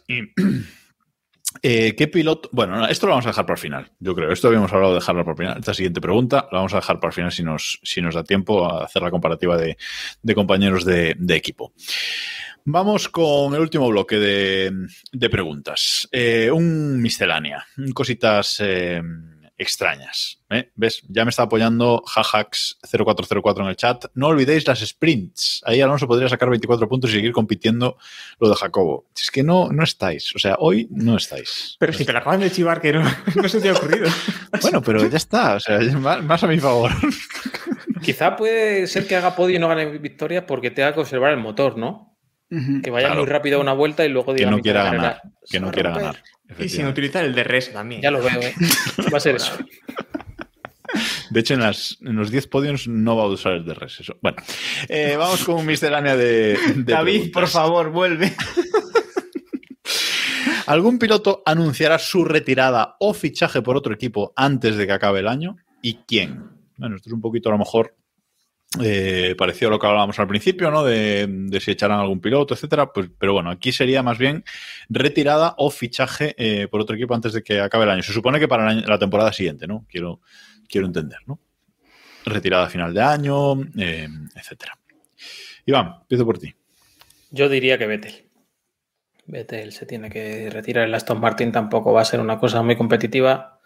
Eh, ¿Qué piloto? Bueno, no, esto lo vamos a dejar para el final, yo creo. Esto habíamos hablado de dejarlo para el final. Esta siguiente pregunta la vamos a dejar para el final si nos, si nos da tiempo a hacer la comparativa de, de compañeros de, de equipo. Vamos con el último bloque de, de preguntas. Eh, un miscelánea, cositas eh, extrañas. ¿eh? ¿Ves? Ya me está apoyando Jajax0404 en el chat. No olvidéis las sprints. Ahí Alonso podría sacar 24 puntos y seguir compitiendo lo de Jacobo. Es que no, no estáis. O sea, hoy no estáis. Pero si te lo acaban de chivar que no, no se te ha ocurrido. bueno, pero ya está. O sea, más, más a mi favor. Quizá puede ser que haga podio y no gane victoria porque tenga que observar el motor, ¿no? Que vaya Claro. muy rápido a una vuelta y luego que diga no "Mi quiera ganar. Que no quiera romper". ganar. Y sin utilizar el de res también. Ya lo veo, ¿eh? Va a ser eso. De hecho, en, las, en los 10 podios no va a usar el de res. Eso. Bueno, eh, vamos con un miscelánea de, de David, por favor, vuelve. ¿Algún piloto anunciará su retirada o fichaje por otro equipo antes de que acabe el año? ¿Y quién? Bueno, esto es un poquito a lo mejor eh, parecido a lo que hablábamos al principio, ¿no? De, si echarán algún piloto, etcétera. Pues, pero bueno, aquí sería más bien retirada o fichaje eh, por otro equipo antes de que acabe el año. Se supone que para la temporada siguiente, ¿no? Quiero, quiero entender, ¿no? Retirada a final de año, eh, etcétera. Iván, empiezo por ti. Yo diría que Vettel. Vettel se tiene que retirar. El Aston Martin tampoco va a ser una cosa muy competitiva.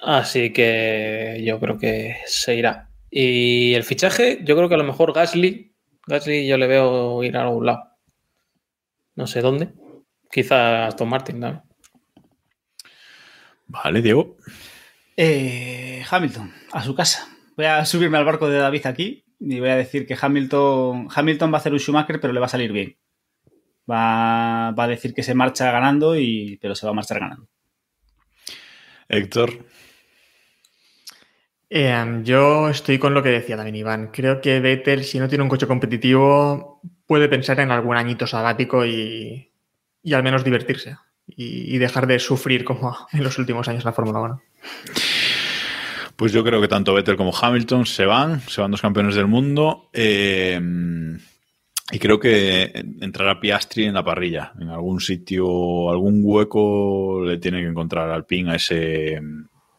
Así que yo creo que se irá. Y el fichaje, yo creo que a lo mejor Gasly. Gasly yo le veo ir a algún lado. No sé dónde. Quizá Aston Martin también. Vale, Diego. Eh, Hamilton, a su casa. Voy a subirme al barco de David aquí y voy a decir que Hamilton, Hamilton va a hacer un Schumacher, pero le va a salir bien. Va, va a decir que se marcha ganando, y, pero se va a marchar ganando. Héctor. Eh, yo estoy con lo que decía también Iván. Creo que Vettel, si no tiene un coche competitivo, puede pensar en algún añito sabático y, y al menos divertirse. Y, dejar de sufrir como en los últimos años la Fórmula 1. Pues yo creo que tanto Vettel como Hamilton se van, se van dos campeones del mundo. eh, y creo que entrará Piastri en la parrilla. En algún sitio, algún hueco le tiene que encontrar al pin a ese,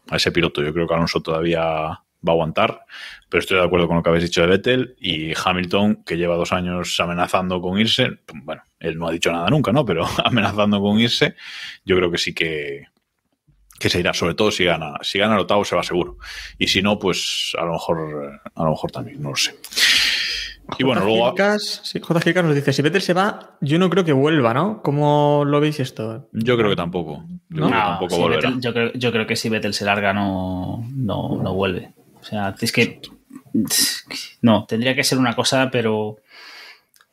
a ese piloto. Yo creo que Alonso todavía va a aguantar, pero estoy de acuerdo con lo que habéis dicho de Vettel y Hamilton, que lleva dos años amenazando con irse. Bueno, él no ha dicho nada nunca, ¿no? Pero amenazando con irse, yo creo que sí que, que se irá, sobre todo si gana. Si gana el octavo se va seguro. Y si no, pues a lo mejor, a lo mejor también, no lo sé. Y bueno, luego. Sí, nos dice: si Vettel se va, yo no creo que vuelva, ¿no? ¿Cómo lo veis esto? Yo creo que tampoco. Yo No, creo que No, tampoco si. Vettel- yo, creo, yo creo que si Vettel se larga no, no, no vuelve. O sea, es que no, tendría que ser una cosa, pero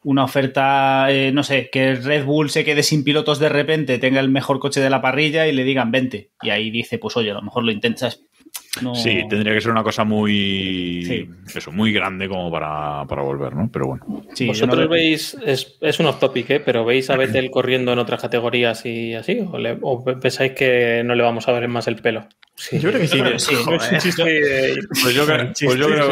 una oferta, eh, no sé, que Red Bull se quede sin pilotos de repente, tenga el mejor coche de la parrilla y le digan 20. Y ahí dice, pues oye, a lo mejor lo intentas. No... Sí, tendría que ser una cosa muy. Sí. Eso, muy grande como para, para volver, ¿no? Pero bueno. Sí, ¿Vosotros no- veis, es, es un off topic, ¿eh? pero veis a Vettel corriendo en otras categorías y así? ¿O, le- o pensáis que no le vamos a ver más el pelo? Sí, Yo creo que sí. Pues yo, creo, pues yo, creo,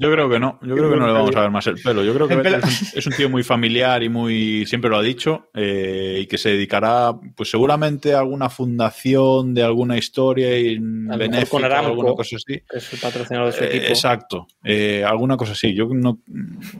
yo creo que no. Yo creo que no le vamos a ver más el pelo. Yo creo que El Vettel es, un, es un tío muy familiar y muy. Siempre lo ha dicho. eh, y que se dedicará, pues seguramente a alguna fundación de alguna historia y benéfica con. Alguna cosa así. que es el patrocinador de su Eh, equipo. exacto. Eh, alguna cosa así. Yo no,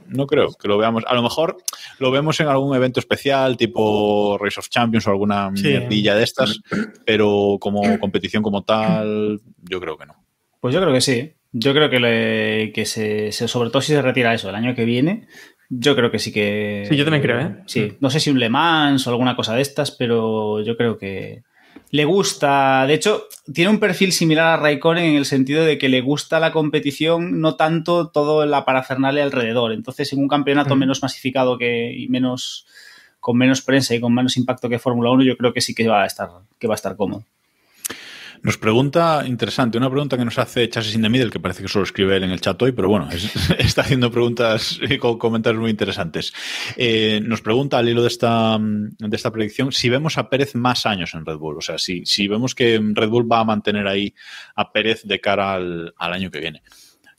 no creo que lo veamos. A lo mejor lo vemos en algún evento especial, tipo Race of Champions o alguna Sí. mierdilla de estas, pero como competición como tal, yo creo que no. Pues yo creo que sí. Yo creo que, le- que se, se- sobre todo si se retira eso el año que viene, yo creo que sí que... Sí, yo también creo, ¿eh? Sí, no sé si un Le Mans o alguna cosa de estas, pero yo creo que le gusta... De hecho, tiene un perfil similar a Raikkonen en el sentido de que le gusta la competición, no tanto todo la parafernalia alrededor. Entonces, en un campeonato Mm. menos masificado que, y menos con menos prensa y con menos impacto que Fórmula 1, yo creo que sí que va a estar, que va a estar cómodo. Nos pregunta, interesante, una pregunta que nos hace Chasis in Middle, que parece que solo escribe él en el chat hoy, pero bueno, es- está haciendo preguntas y comentarios muy interesantes. Eh, nos pregunta al hilo de esta, de esta predicción si vemos a Pérez más años en Red Bull. O sea, si, si vemos que Red Bull va a mantener ahí a Pérez de cara al, al año que viene.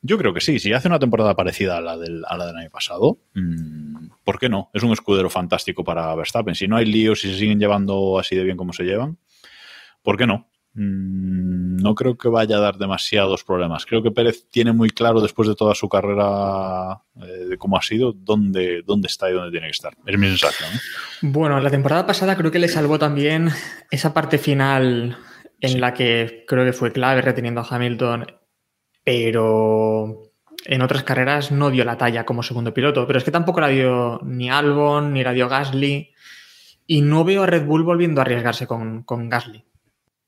Yo creo que sí, si hace una temporada parecida a la del, a la del año pasado, mm, ¿por qué no? Es un escudero fantástico para Verstappen. Si no hay líos y se siguen llevando así de bien como se llevan, ¿por qué no? Mm, No creo que vaya a dar demasiados problemas. Creo que Pérez tiene muy claro después de toda su carrera eh, de cómo ha sido dónde, dónde está y dónde tiene que estar. Es mi sensación. ¿eh? Bueno, la temporada pasada creo que le salvó también esa parte final en la que creo que fue clave reteniendo a Hamilton, pero en otras carreras no dio la talla como segundo piloto. Pero es que tampoco la dio ni Albon, ni la dio Gasly. Y no veo a Red Bull volviendo a arriesgarse con, con Gasly.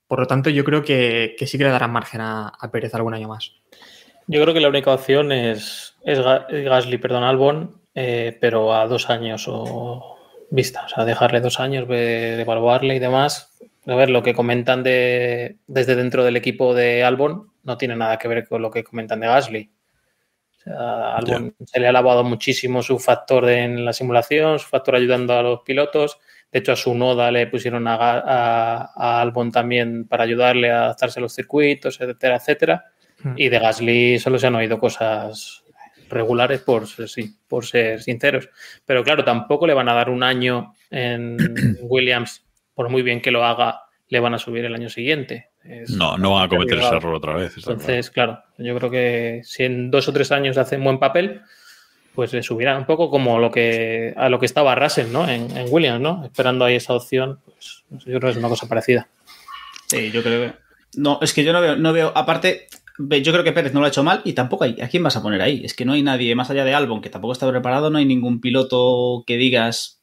Por lo tanto, yo creo que, que sí que le darán margen a, a, Pérez algún año más. Yo creo que la única opción es, es Gasly, perdón, Albon, eh, pero a dos años o vista. O sea, dejarle dos años, de, evaluarle y demás. A ver, lo que comentan de, desde dentro del equipo de Albon no tiene nada que ver con lo que comentan de Gasly. O sea, Albon yeah. se le ha lavado muchísimo su factor en la simulación, su factor ayudando a los pilotos. De hecho, a su noda le pusieron a, a, a Albon también para ayudarle a adaptarse a los circuitos, etcétera, etcétera. Mm. Y de Gasly solo se han oído cosas regulares por, sí, por ser sinceros. Pero claro, tampoco le van a dar un año en Williams, por muy bien que lo haga, le van a subir el año siguiente. Es no, no van a cometer ese error otra vez. Entonces, claro. claro, yo creo que si en dos o tres años hacen buen papel, pues le subirán un poco como lo que a lo que estaba Russell, ¿no? En, en Williams, ¿no? Esperando ahí esa opción, pues yo creo que es una cosa parecida. Sí, yo creo que. No, es que yo no veo, no veo. Aparte, yo creo que Pérez no lo ha hecho mal y tampoco hay. ¿A quién vas a poner ahí? Es que no hay nadie, más allá de Albon, que tampoco está preparado, no hay ningún piloto que digas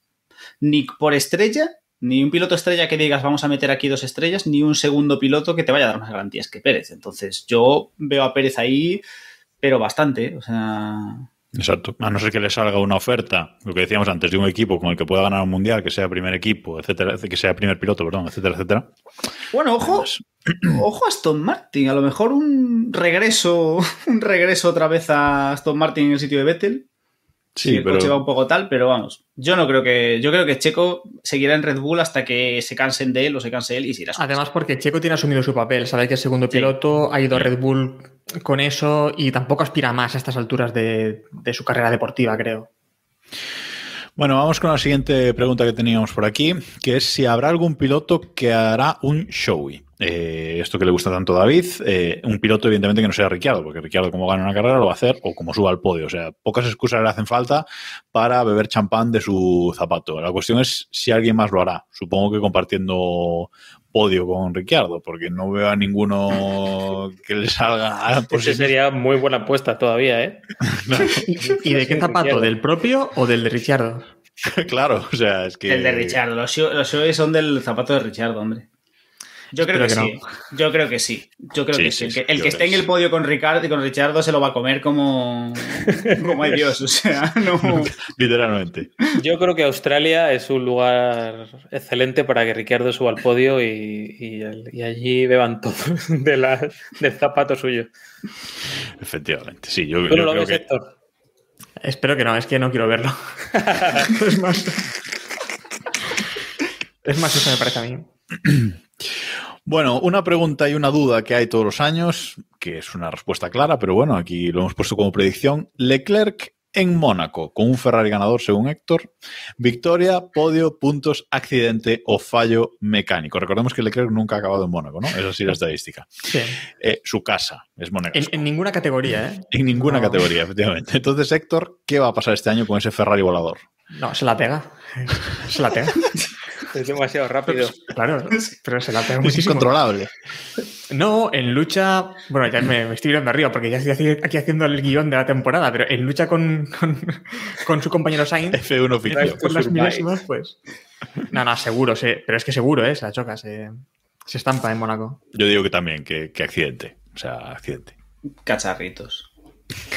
ni por estrella, ni un piloto estrella que digas vamos a meter aquí dos estrellas, ni un segundo piloto que te vaya a dar más garantías que Pérez. Entonces yo veo a Pérez ahí, pero bastante. O sea. Exacto. A no ser que le salga una oferta, lo que decíamos antes, de un equipo con el que pueda ganar un mundial, que sea primer equipo, etcétera, que sea primer piloto, perdón, etcétera, etcétera. Bueno, ojo, ojo a Aston Martin. A lo mejor un regreso, un regreso otra vez a Aston Martin en el sitio de Vettel. Sí, el pero... coche va un poco tal, pero vamos. Yo no creo que. Yo creo que Checo seguirá en Red Bull hasta que se cansen de él o se canse él y se irá. Además, porque Checo tiene asumido su papel. Sabe que es segundo piloto, sí. ha ido a Red Bull con eso y tampoco aspira más a estas alturas de, de su carrera deportiva, creo. Bueno, vamos con la siguiente pregunta que teníamos por aquí, que es si habrá algún piloto que hará un showy. Eh, esto que le gusta tanto a David, eh, un piloto evidentemente que no sea Ricciardo, porque Ricciardo como gana una carrera lo va a hacer o como suba al podio. O sea, pocas excusas le hacen falta para beber champán de su zapato. La cuestión es si alguien más lo hará. Supongo que compartiendo podio con Ricciardo, porque no veo a ninguno que le salga. Por Ese sería muy buena apuesta todavía, ¿eh? ¿Y, ¿Y de qué zapato? ¿Del propio o del de Ricciardo? claro, o sea, es que. El de Ricciardo. Los shows son del zapato de Ricciardo, hombre. Yo creo que, que sí. No. Yo creo que sí. Yo creo sí, que sí. sí. El que, el que esté en el podio con Ricardo y con Richardo se lo va a comer como, como hay Dios. O sea, no. Literalmente. Yo creo que Australia es un lugar excelente para que Ricardo suba al podio y, y, y allí beban todo de la, del zapato suyo. Efectivamente, sí. Yo, ¿Tú yo lo creo ves, que... Héctor? Espero que no, es que no quiero verlo. es más. Es más, eso me parece a mí. Bueno, una pregunta y una duda que hay todos los años, que es una respuesta clara, pero bueno, aquí lo hemos puesto como predicción. Leclerc en Mónaco, con un Ferrari ganador según Héctor. Victoria, podio, puntos, accidente o fallo mecánico. Recordemos que Leclerc nunca ha acabado en Mónaco, ¿no? Esa sí es la estadística. Sí. Eh, su casa es Mónaco. En, en, ninguna categoría, ¿eh? En ninguna no. categoría, efectivamente. Entonces, Héctor, ¿qué va a pasar este año con ese Ferrari volador? No, se la pega. Se la pega. Es demasiado rápido. Claro, pero se la pega Es muchísimo. incontrolable. No, en lucha. Bueno, ya me, me estoy mirando arriba porque ya estoy aquí haciendo el guion de la temporada, pero en lucha con, con, con su compañero Sainz. F1 oficial. Con las milésimas, pues. No, no, seguro, sí, pero es que seguro, ¿eh? Se la choca, se, se estampa en Mónaco. Yo digo que también, que, que accidente. O sea, accidente. Cacharritos.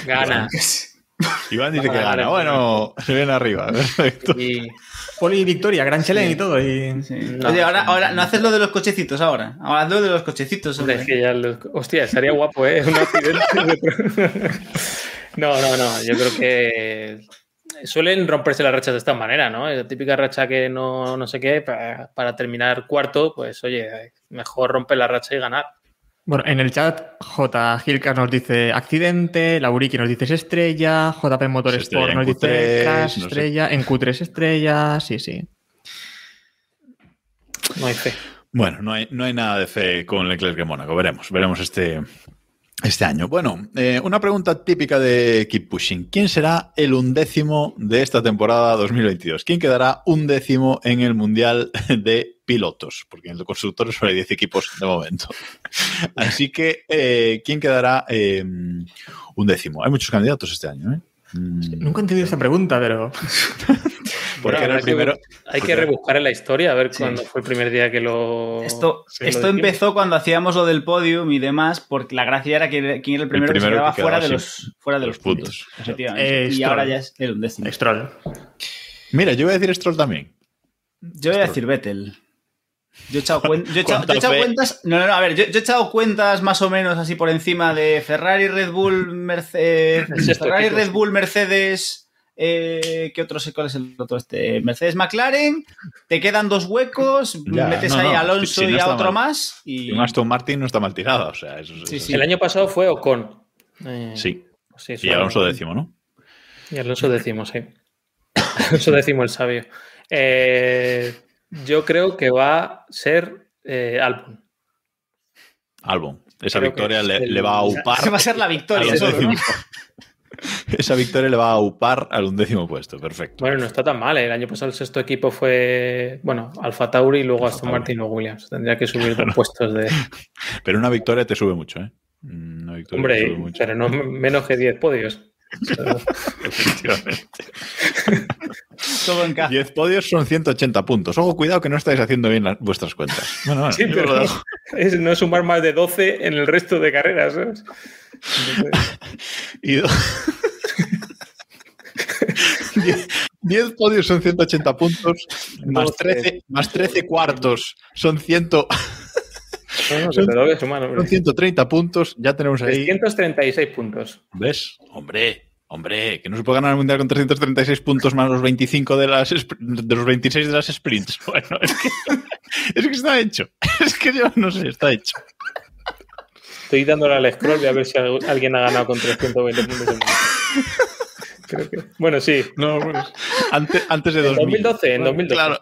Gana. Iván dice que gana. Bueno, se viene arriba. Perfecto. Y Poli Victoria, Gran Chelén sí. y todo. Y... Sí. No, Oye, ahora, ahora, no haces lo de los cochecitos ahora. Ahora lo de los cochecitos. Hombre. Es que ya los... Hostia, estaría guapo, ¿eh? Un accidente. no, no, no. Yo creo que suelen romperse las rachas de esta manera, ¿no? La típica racha que no, no sé qué, para, para terminar cuarto, pues oye, mejor romper la racha y ganar. Bueno, en el chat J. Gilcas nos dice accidente, Lauriki nos dice estrella, JP Motorsport nos dice Crash, no estrella, sé. en Q3 estrella, sí, sí. No hay fe. Bueno, no hay, no hay nada de fe con Leclerc en Mónaco. Veremos, veremos este, Este año. Bueno, eh, una pregunta típica de Keep Pushing. ¿Quién será el undécimo de esta temporada 2022? ¿Quién quedará undécimo en el Mundial de Pilotos? Porque en el constructores solo hay 10 equipos de momento. Así que, eh, ¿quién quedará eh, undécimo? Hay muchos candidatos este año, ¿eh? Mm, Nunca he entendido esta pregunta, pero. porque Bueno, era el primero. Hay que rebuscar en la historia a ver Sí. cuándo fue el primer día que lo. Esto, que esto empezó cuando hacíamos lo del podium y demás, porque la gracia era que quién era el primero, que se quedaba que fuera, de los, fuera de los los puntos. puntos. Efectivamente. Eh, y Stroll. ahora ya es el undécimo. Stroll. Mira, yo voy a decir Stroll también. Yo voy a decir Vettel. Yo he echado, cuen- yo he echado- Cuánta yo he echado fe. cuentas. No, no, no, a ver, yo, yo he echado cuentas más o menos así por encima de Ferrari, Red Bull, Mercedes. Sexto Ferrari, Red. Bull, Mercedes. Eh, ¿Qué otro sé cuál es el otro? Este, Mercedes McLaren. Te quedan dos huecos. Ya, metes no, ahí a Alonso si- si no y a otro mal. más. Y, un Aston Martin no está mal tirado. O sea, eso, Sí, eso- sí. El año pasado fue Ocon. Eh, Sí. sí, Y Alonso décimo, ¿no? Y Alonso decimos, sí. Alonso decimos el sabio. Eh, yo creo que va a ser eh, Albon. Albon. Esa Creo victoria es le, el- le va a upar. esa va a ser la victoria. solo, ¿no? Esa victoria le va a upar al undécimo puesto. Perfecto. Bueno, no está tan mal. ¿eh? El año pasado el sexto equipo fue, bueno, Alfa Tauri y luego Aston Tauri. Martin o Williams. Tendría que subir dos puestos de... Pero una victoria te sube mucho, ¿eh? Una victoria te Hombre, sube mucho. pero no menos que 10 podios. Efectivamente. Todo encaja. 10 podios son 180 puntos. Ojo, cuidado que no estáis haciendo bien las- vuestras cuentas. Bueno, bueno, Sí, yo pero lo dejo. es no sumar más de 12 en el resto de carreras. ¿sabes? Y do- 10 10 podios son 180 puntos, más Doce. 13, más 13 cuartos son, 100, no, no, que te lo voy a sumar, hombre. son 130 puntos. Ya tenemos ahí. 336 puntos. ¿Ves? Hombre, hombre, que no se puede ganar el mundial con 336 puntos más los 25 de las de los 26 de las sprints. Bueno, es que, es que está hecho. Es que yo no sé, está hecho. Estoy dándole al scroll y a ver si al- alguien ha ganado con 320 puntos. en- Creo que. Bueno, sí. No, bueno, antes, antes de En 2000. 2012, en 2012. Claro.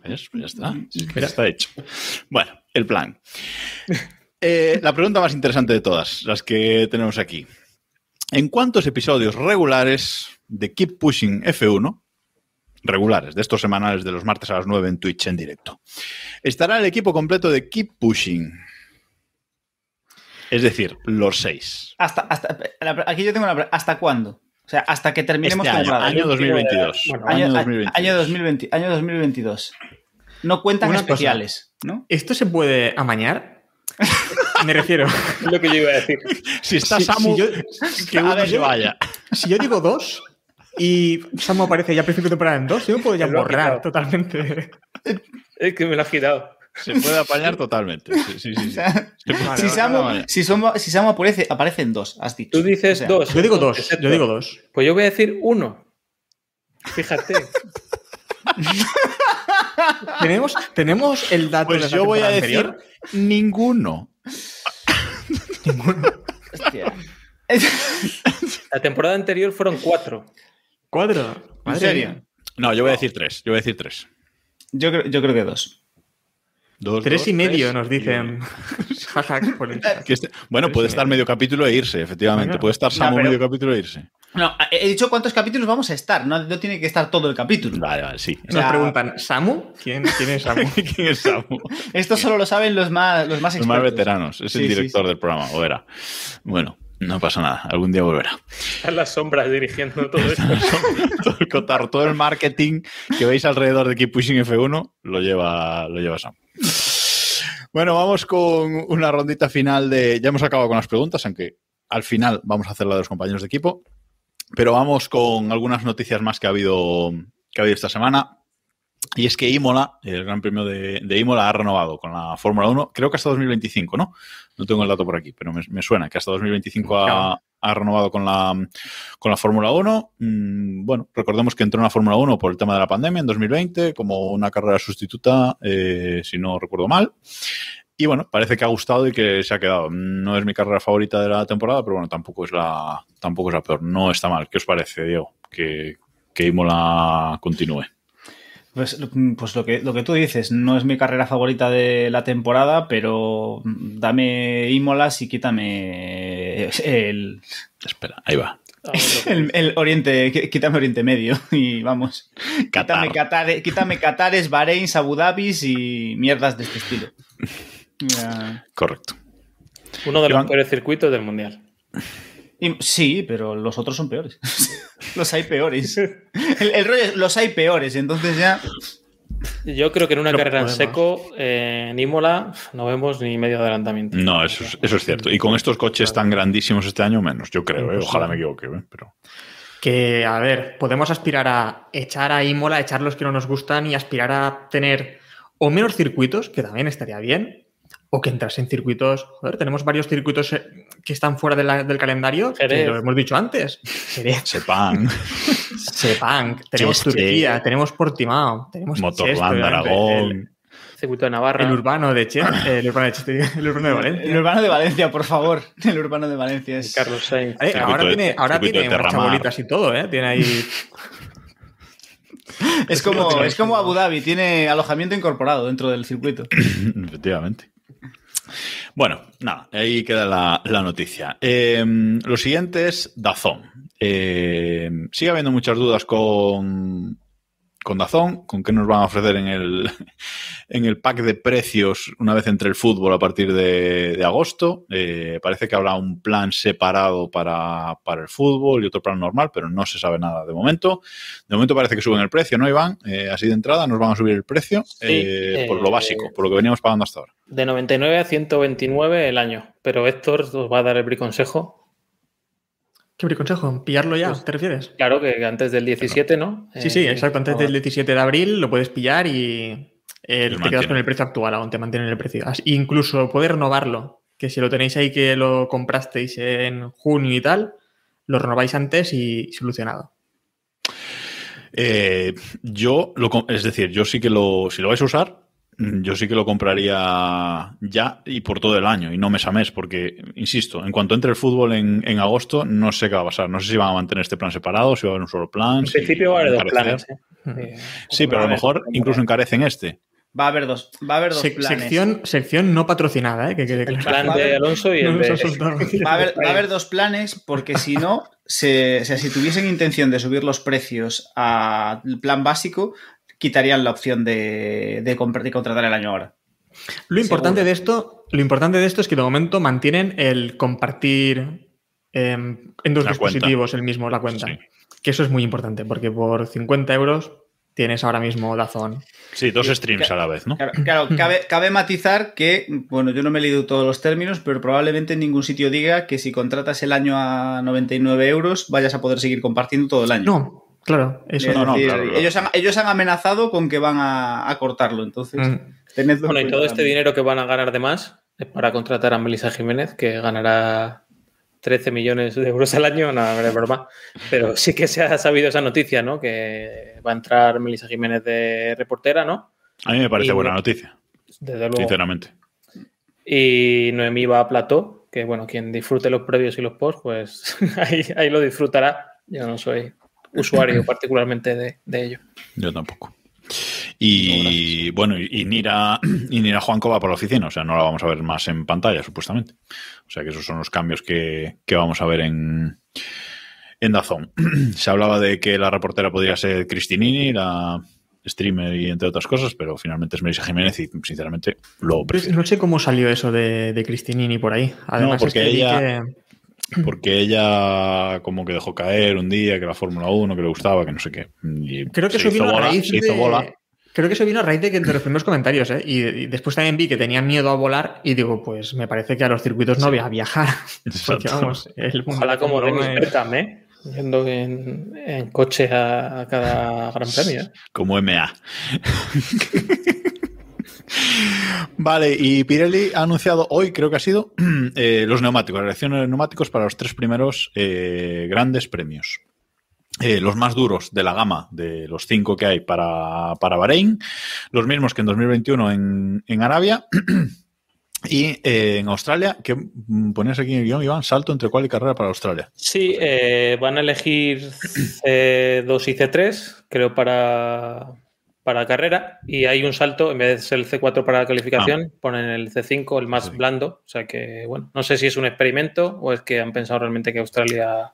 ¿Ves? Pues ya está. Es que está hecho. Bueno, el plan. Eh, la pregunta más interesante de todas, las que tenemos aquí. ¿En cuántos episodios regulares de Keep Pushing F1, regulares, de estos semanales de los martes a las 9 en Twitch en directo, estará el equipo completo de Keep Pushing? Es decir, los seis. Hasta, aquí yo tengo una ¿Hasta cuándo? O sea, hasta que terminemos Este año, temporada. año 2022. Bueno, Año, año a- 2022. año 2020, año 2022. No cuentan Una cosa. especiales, ¿no? ¿Esto se puede amañar? Me refiero. Es lo que yo iba a decir. Si está Si- Samu, si yo- que uno ver, se yo- vaya. Si yo digo dos y Samu aparece ya a principio de temporada en dos, yo me puedo ya borrar totalmente. Es que me lo has quitado. Se puede apañar totalmente. Sí, sí, sí, O sí. sea, Se puede- si, Samu, si, Samu- si Samu aparece, aparece en dos, has dicho. Tú dices O sea, dos. Yo digo dos, yo digo dos. Pues yo voy a decir uno. Fíjate. ¿Tenemos, tenemos el dato de Pues la yo voy a decir anterior? ninguno. hostia. La temporada anterior fueron cuatro. ¿Cuatro? ¿En serio? No, yo voy a decir tres. Yo voy a decir tres. Yo creo, yo creo que dos. Dos, Tres dos, y medio tres nos dicen. Este- bueno, puede estar medio. capítulo e irse, efectivamente. Bueno. puede estar No, Samu pero- medio capítulo e irse. No, he dicho cuántos capítulos vamos a estar. No, no tiene que estar todo el capítulo. Vale, vale, sí. O sea- Nos preguntan, ¿Samu? ¿Quién, quién es Samu? ¿Quién es Samu? Esto solo lo saben los más, los más Los más expertos. veteranos. Es Sí, el sí, director sí. del programa, o era. Bueno, no pasa nada. Algún día volverá. Están las sombras dirigiendo todo esto. todo el cotarro, todo el marketing que veis alrededor de Keep Pushing F1 lo lleva, lo lleva Sam. Bueno, vamos con una rondita final de. Ya hemos acabado con las preguntas, aunque al final vamos a hacer la de los compañeros de equipo. Pero vamos con algunas noticias más que ha habido, que ha habido esta semana. Y es que Imola, el Gran Premio de, de Imola, ha renovado con la Fórmula 1, creo que hasta 2025, ¿no? No tengo el dato por aquí, pero me, me suena que hasta 2025 ha, ha renovado con la, con la Fórmula 1. Mm, bueno, recordemos que entró en la Fórmula 1 por el tema de la pandemia en 2020, como una carrera sustituta, eh, si no recuerdo mal. Y bueno, parece que ha gustado y que se ha quedado. No es mi carrera favorita de la temporada, pero bueno, tampoco es la, tampoco es la peor. No está mal. ¿Qué os parece, Diego? Que, que Imola continúe. Pues, pues lo, que, lo que tú dices, no es mi carrera favorita de la temporada, pero dame Imolas y quítame el, Espera, ahí va. el, el Oriente, qu- quítame Oriente Medio y vamos. Qatar. Quítame, Qatar, quítame Qatares, Bahrein, Abu Dhabi y mierdas de este estilo. Correcto. Uno de los Iván. peores circuitos del mundial. Y- sí, pero los otros son peores. los hay peores. El, el rollo es, los hay peores, entonces ya. Yo creo que en una Pero carrera en seco, eh, en Imola, no vemos ni medio adelantamiento. No, eso es, eso es cierto. Y con estos coches tan grandísimos este año, menos, yo creo. ¿eh? Ojalá me equivoque. ¿eh? Pero Que, a ver, podemos aspirar a echar a Imola, echar los que no nos gustan y aspirar a tener o menos circuitos, que también estaría bien, o que entras en circuitos. Joder, tenemos varios circuitos eh, que están fuera de la- del calendario, que lo hemos dicho antes. Jerez, sepan, Sepang, tenemos. Turquía, tenemos Portimao, tenemos Motorland, Aragón. Circuito de El, Navarra. el urbano de Cheste, el urbano de Cheste, el urbano de Valencia. El urbano de Valencia, por favor. El urbano de Valencia es. Carlos Sainz. Eh, ahora de- tiene, ahora tiene marchabolitas y todo, ¿eh? Tiene ahí. Es como, es como Abu Dhabi, tiene alojamiento incorporado dentro del circuito. Efectivamente. Bueno, nada, ahí queda la, noticia. Eh, lo siguiente es Dazón. Eh, sigue habiendo muchas dudas con, con Dazón, con qué nos van a ofrecer en el, en el pack de precios una vez entre el fútbol a partir de, de agosto. Eh, parece que habrá un plan separado para, para el fútbol y otro plan normal, pero no se sabe nada de momento. De momento parece que suben el precio, ¿no, Iván? Eh, así de entrada nos van a subir el precio eh, por lo básico, por lo que veníamos pagando hasta ahora. De 99 a 129 el año. Pero Héctor os va a dar el briconsejo. ¿Qué consejo? ¿Pillarlo ya? ¿Te refieres? Claro que antes del 17, ¿no? Sí, sí, Eh, exacto. Antes del 17 de abril lo puedes pillar y eh, te quedas con el precio actual, aún te mantienen el precio. Incluso puedes renovarlo, que si lo tenéis ahí que lo comprasteis en junio y tal, lo renováis antes y solucionado. Eh, yo, lo, es decir, yo sí que lo, si lo vais a usar, yo sí que lo compraría ya y por todo el año y no mes a mes, porque, insisto, en cuanto entre el fútbol en, en agosto, no sé qué va a pasar. No sé si van a mantener este plan separado, si va a haber un solo plan. En si principio va a haber dos planes. ¿eh? Sí, pero a lo mejor incluso encarecen este. Va a haber dos, va a haber dos planes. sección, sección no patrocinada, ¿eh? que quede El claro. plan de Alonso y No el de... Va a, haber, va a haber dos planes porque si no, se- o sea, si tuviesen intención de subir los precios al plan básico, quitarían la opción de, de de contratar el año ahora. Lo importante Seguro. de esto, lo importante de esto es que de momento mantienen el compartir em, en dos La cuenta. dispositivos el mismo la cuenta. Sí. Que eso es muy importante, porque por 50 euros tienes ahora mismo Dazón. Sí, dos streams a la vez, ¿no? Claro, claro, cabe, cabe matizar que, bueno, yo no me he leído todos los términos, pero probablemente en ningún sitio diga que si contratas el año a 99 euros vayas a poder seguir compartiendo todo el año. No, claro, eso Es no, no, decir, claro, claro. Ellos, han, ellos han amenazado con que van a, a cortarlo, entonces Mm. tenedlo en Bueno, y todo este también. dinero que van a ganar de más es para contratar a Melissa Jiménez, que ganará 13 millones de euros al año, no, no es broma. Pero sí que se ha sabido esa noticia, ¿no? Que va a entrar Melissa Jiménez de reportera, ¿no? A mí me parece Y- buena noticia, Desde luego. sinceramente. Y Noemí va a plató, que bueno, quien disfrute los previos y los post, pues ahí, ahí lo disfrutará. Yo no soy usuario particularmente de, de ello. Yo tampoco. Y bueno, y, Nira, y Nira Juanco va por la oficina, o sea, no la vamos a ver más en pantalla, supuestamente. O sea que esos son los cambios que, que vamos a ver en, en Dazón. Se hablaba de que la reportera podría ser Cristinini, la streamer y entre otras cosas, pero finalmente es Melissa Jiménez y sinceramente lo prefiero. no sé cómo salió eso de, de Cristinini por ahí. Además, porque es que ella- que- Porque ella como que dejó caer un día que la Fórmula 1, que le gustaba, que no sé qué. Y Creo que se eso hizo vino a raíz se hizo de... bola. Creo que eso vino a raíz de, que, de los primeros comentarios, ¿eh? Y, y después también vi que tenían miedo a volar y digo, pues me parece que a los circuitos no voy a viajar. Porque vamos, el Ojalá como de la Dennis Fórmula Bergkamp, ¿eh? Yendo en, en coche a, a cada gran premio. Como MA. vale, y Pirelli ha anunciado hoy, creo que ha sido, eh, los neumáticos, la elección de neumáticos para los tres primeros eh, grandes premios. Eh, los más duros de la gama de los cinco que hay para, para Bahrein, los mismos que en 2021 en, en Arabia. Y en Australia, que mm, ponías aquí en el guion, Iván, salto entre cuál y carrera para Australia. Sí, van a elegir C2 y C3, creo, para, para carrera y hay un salto, en vez de ser el C4 para la calificación, ponen el C5, el más Sí. blando. O sea que, bueno, no sé si es un experimento o es que han pensado realmente que Australia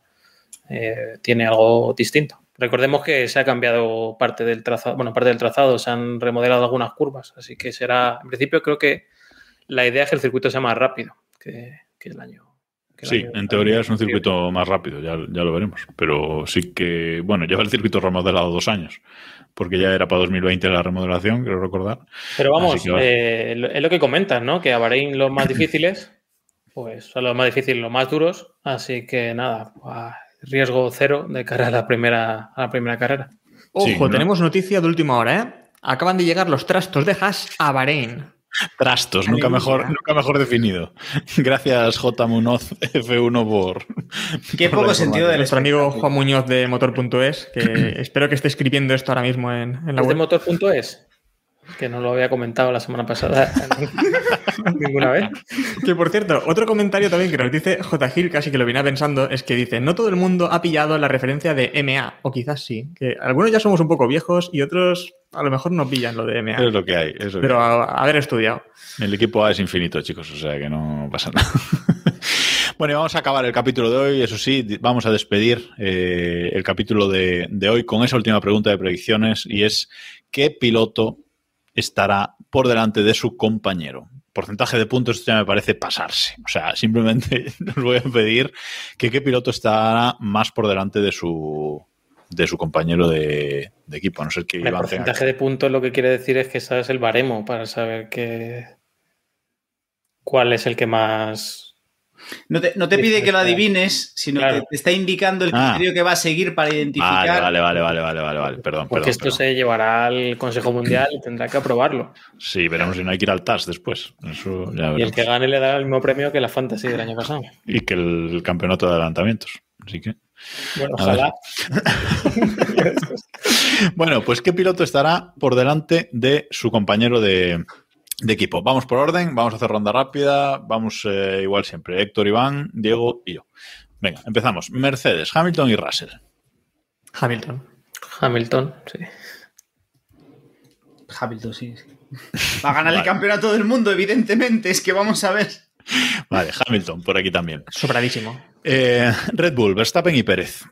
eh, tiene algo distinto. Recordemos que se ha cambiado parte del trazado, bueno, parte del trazado, se han remodelado algunas curvas, así que será, en principio creo que la idea es que el circuito sea más rápido que, que el año. Sí, en teoría es un circuito más rápido, ya, ya lo veremos. Pero sí que, bueno, lleva el circuito remodelado dos años, porque ya era para 2020 la remodelación, quiero recordar. Pero vamos, que eh, es lo que comentas, ¿no? Que a Bahrein los más difíciles, pues son los más difíciles, los más duros. Así que nada, pues, riesgo cero de cara a la primera, a la primera carrera. Ojo, Sí, ¿no? tenemos noticia de última hora, ¿eh? Acaban de llegar los trastos de Haas a Bahrein. Trastos, nunca mejor, nunca mejor definido. Gracias, J. Munoz F1 por. Qué por poco sentido del Nuestro amigo. Juan Muñoz de Motor.es, que espero que esté escribiendo esto ahora mismo en, en la ¿Es de web. motor.es? Que no lo había comentado la semana pasada ninguna vez. Que por cierto, otro comentario también que nos dice J. Gil, casi que lo venía pensando, es que dice, no todo el mundo ha pillado la referencia de MA, o quizás sí, que algunos ya somos un poco viejos y otros a lo mejor no pillan lo de MA. Es lo que hay. es lo que Pero hay. haber estudiado. El equipo A es infinito, chicos, o sea que no pasa nada. Bueno, y vamos a acabar el capítulo de hoy. Eso sí, vamos a despedir eh, el capítulo de, de hoy con esa última pregunta de predicciones y es ¿qué piloto estará por delante de su compañero? Porcentaje de puntos, esto ya me parece pasarse. O sea, simplemente os voy a pedir que qué piloto estará más por delante de su de su compañero de, de equipo, a no ser que El Iván porcentaje de puntos lo que quiere decir es que sabes el baremo para saber que cuál es el que más. No te, no te pide que lo adivines, sino Claro. que te está indicando el Ah. criterio que va a seguir para identificar. Vale, vale, vale, vale, vale, vale, vale. Perdón, Porque perdón, esto perdón. se llevará al Consejo Mundial y tendrá que aprobarlo. Sí, veremos si no hay que ir al TAS después. Eso ya Y el que gane le dará el mismo premio que la Fantasy del año pasado. Y que el campeonato de adelantamientos. Así que. Bueno, ojalá. Bueno, pues ¿qué piloto estará por delante de su compañero de, de equipo? Vamos por orden, vamos a hacer ronda rápida, vamos eh, igual siempre. Héctor, Iván, Diego y yo. Venga, empezamos. Mercedes, Hamilton y Russell. Hamilton. Hamilton, sí. Hamilton, sí. sí. Va a ganar Vale. el campeonato del mundo, evidentemente. Es que vamos a ver. Vale, Hamilton, por aquí también. Sobradísimo. Eh, Red Bull, Verstappen y Pérez.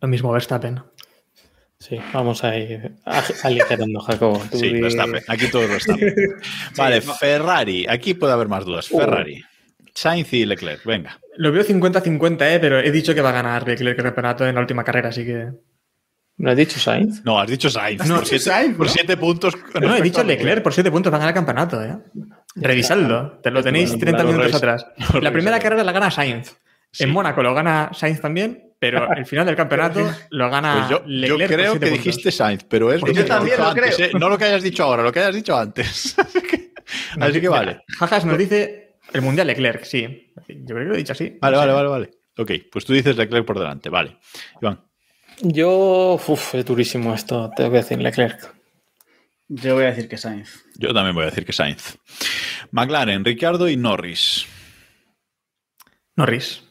Lo mismo Verstappen. Sí, vamos a ir aligerando, Jacobo. Tú Sí, Verstappen. Aquí todo Verstappen. Vale, Ferrari. Aquí puede haber más dudas. Ferrari. Sainz y Leclerc. Venga. Lo veo 50-50, ¿eh? pero he dicho que va a ganar Leclerc el campeonato en la última carrera, así que... ¿No has dicho Sainz? No, has dicho Sainz. No, por, siete, Sainz, por ¿no? siete puntos. No, he dicho Leclerc por 7 puntos, va a ganar el campeonato, ¿eh? Revisadlo, te lo tenéis Bueno, 30 lo minutos atrás. La primera carrera la gana Sainz. Sí. En Mónaco lo gana Sainz también, pero el final del campeonato lo gana Pues yo, yo Leclerc por creo que puntos. dijiste Sainz, pero es Pues lo yo que también lo antes, creo. ¿eh? No lo que hayas dicho ahora, lo que hayas dicho antes. Así que, así que vale. Jajas nos dice el Mundial Leclerc, sí. Yo creo que lo he dicho así. Vale, No sé. vale, vale, vale. Ok, pues tú dices Leclerc por delante. Vale. Iván. Yo, uf, es durísimo esto, tengo que decir Leclerc. Yo voy a decir que Sainz. Yo también voy a decir que Sainz. McLaren, Ricciardo y Norris. Norris.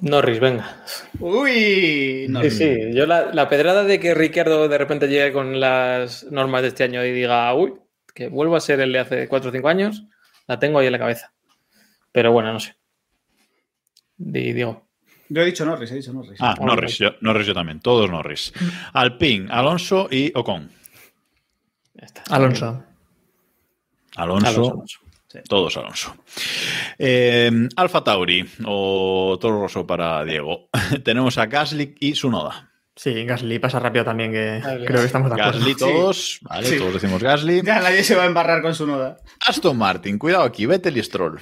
Norris, venga. Uy, no. Sí, sí, yo la, la pedrada de que Ricciardo de repente llegue con las normas de este año y diga, uy, que vuelva a ser el de hace 4 o 5 años, la tengo ahí en la cabeza. Pero bueno, no sé. Di- digo, Yo he dicho Norris, he dicho Norris. Ah, Norris, yo, Norris yo también. Todos Norris. Alpine, Alonso y Ocon. está. Alonso. Alonso. Alonso, Alonso. Todos Alonso. Eh, Alfa Tauri o Toro Rosso para Diego. Tenemos a Gasly y Sunoda. Sí, Gasly pasa rápido también, que Vale. creo que estamos de acuerdo. Gasly todos, vale, Sí. todos decimos Gasly. Ya nadie se va a embarrar con su noda. Aston Martin, cuidado aquí, Vettel y Stroll.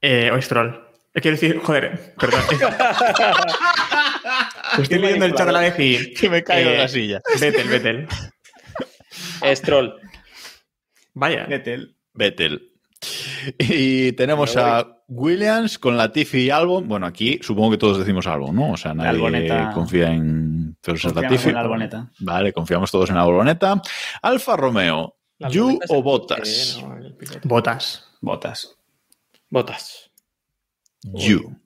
Eh, o Stroll. Eh, Quiero decir, joder, perdón. Estoy leyendo el chat a la vez y... Que me caigo de eh, la silla. Vettel, Vettel. Stroll. Vaya. Vettel. Vettel. Y tenemos a Williams con Latifi y Albon. Bueno, aquí supongo que todos decimos Albon, ¿no? O sea, nadie Alboneta. confía en pero es Confiamos Latifi. en la Alboneta. Vale, confiamos todos en la Alboneta. Alfa Romeo, La Yu o Botas. piloto. Botas. Botas. Yu.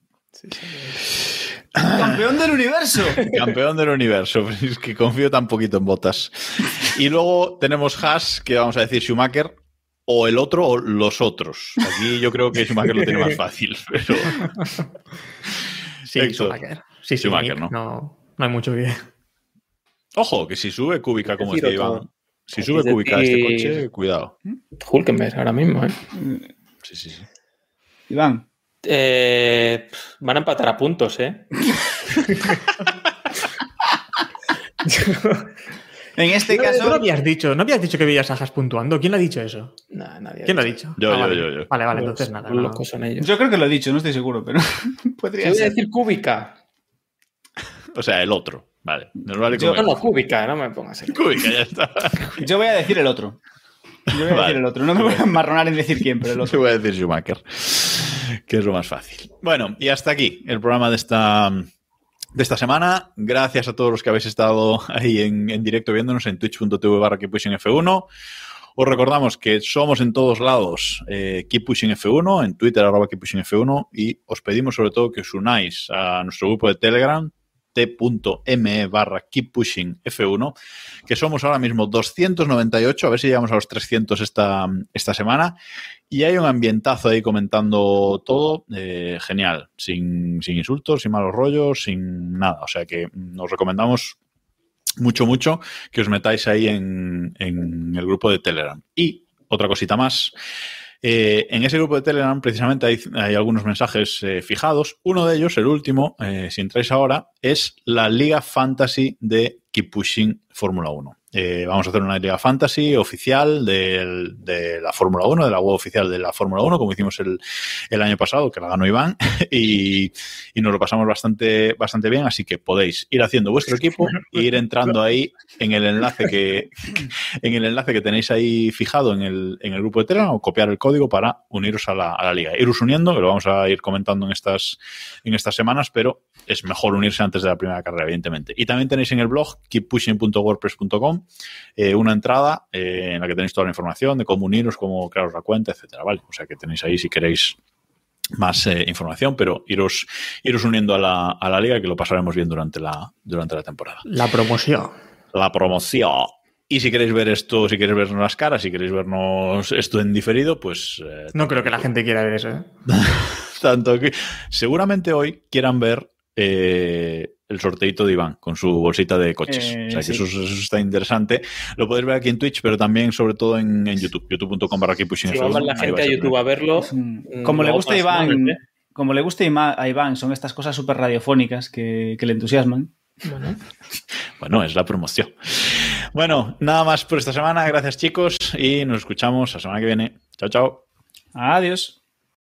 Campeón del universo. Campeón del universo. Es que confío tan poquito en botas. Y luego tenemos Haas, que vamos a decir Schumacher, o el otro o los otros. Aquí yo creo que Schumacher lo tiene más fácil, pero. Sí, Héctor. Schumacher. Sí, sí, Schumacher, Nick, ¿no? no, no hay mucho que. Ojo, que si sube Kubica, como decía Iván, si Es sube Kubica a este decir- coche, cuidado. Hulkenberg ahora mismo, ¿eh? Sí, sí, sí. Iván. Eh, van a empatar a puntos, ¿eh? En este ¿No, caso. no habías dicho, ¿No habías dicho que veías a Haas puntuando? ¿Quién lo ha dicho eso? Nah, nadie ¿Quién lo ha dicho? Yo, yo, vale. yo, yo. Vale, vale, Los- entonces nada. los no. locos son ellos. Yo creo que lo he dicho, no estoy seguro, pero Yo podría voy a ser. decir cúbica. O sea, el otro. Vale. Nos vale Yo- No, no, cúbica, no me pongas el Kubica, ya está. Yo voy a decir el otro. Yo voy a Vale. decir el otro. No me voy a enmarronar en decir quién, pero el Te otro. voy a decir Schumacher, que es lo más fácil. Bueno, y hasta aquí el programa de esta, de esta semana. Gracias a todos los que habéis estado ahí en, en directo viéndonos en twitch.tv barra Keep Pushing F1. Os recordamos que somos en todos lados eh, Keep Pushing F1, en Twitter arroba Keep Pushing F1 y os pedimos sobre todo que os unáis a nuestro grupo de Telegram t.me barra Keep Pushing F1 que somos ahora mismo 298, a ver si llegamos a los 300 esta, esta semana. Y hay un ambientazo ahí comentando todo, eh, genial, sin, sin insultos, sin malos rollos, sin nada. O sea que nos recomendamos mucho, mucho que os metáis ahí en, en el grupo de Telegram. Y otra cosita más. Eh, en ese grupo de Telegram, precisamente, hay, algunos mensajes eh, fijados. Uno de ellos, el último, eh, si entráis ahora, es la Liga Fantasy de Keep Pushing Fórmula 1. Eh, vamos a hacer una Liga Fantasy oficial de la Fórmula 1, de la web oficial de la Fórmula 1, como hicimos el, el año pasado, que la ganó Iván, y, y nos lo pasamos bastante, bastante bien, así que podéis ir haciendo vuestro equipo e ir entrando ahí en el enlace que, en el enlace que tenéis ahí fijado en el, en el grupo de Telegram o copiar el código para uniros a la, a la liga. Iros uniendo, que lo vamos a ir comentando en estas, en estas semanas, pero es mejor unirse antes de la primera carrera, evidentemente. Y también tenéis en el blog keeppushing.wordpress.com eh, una entrada eh, en la que tenéis toda la información de cómo uniros, cómo crearos la cuenta, etcétera, ¿vale? O sea que tenéis ahí si queréis más eh, información, pero iros, iros uniendo a la, a la liga que lo pasaremos bien durante la, durante la temporada La promoción. la promoción. Y si queréis ver esto, si queréis vernos las caras, si queréis vernos esto en diferido, pues eh, No creo que la gente quiera ver eso. ¿eh? tanto que seguramente hoy quieran ver eh, el sorteito de Iván con su bolsita de coches. Eh, o sea que sí. eso, eso está interesante. Lo podéis ver aquí en Twitch, pero también sobre todo en, en YouTube, youtube.com barra Si F1. va más la gente a a YouTube a verlo. Mm. mm, Como le gusta a Iván, ¿eh? como le gusta a Iván, son estas cosas súper radiofónicas que, que le entusiasman. Bueno. Bueno, es la promoción. Bueno, nada más por esta semana. Gracias chicos y nos escuchamos la semana que viene. Chao, chao. Adiós.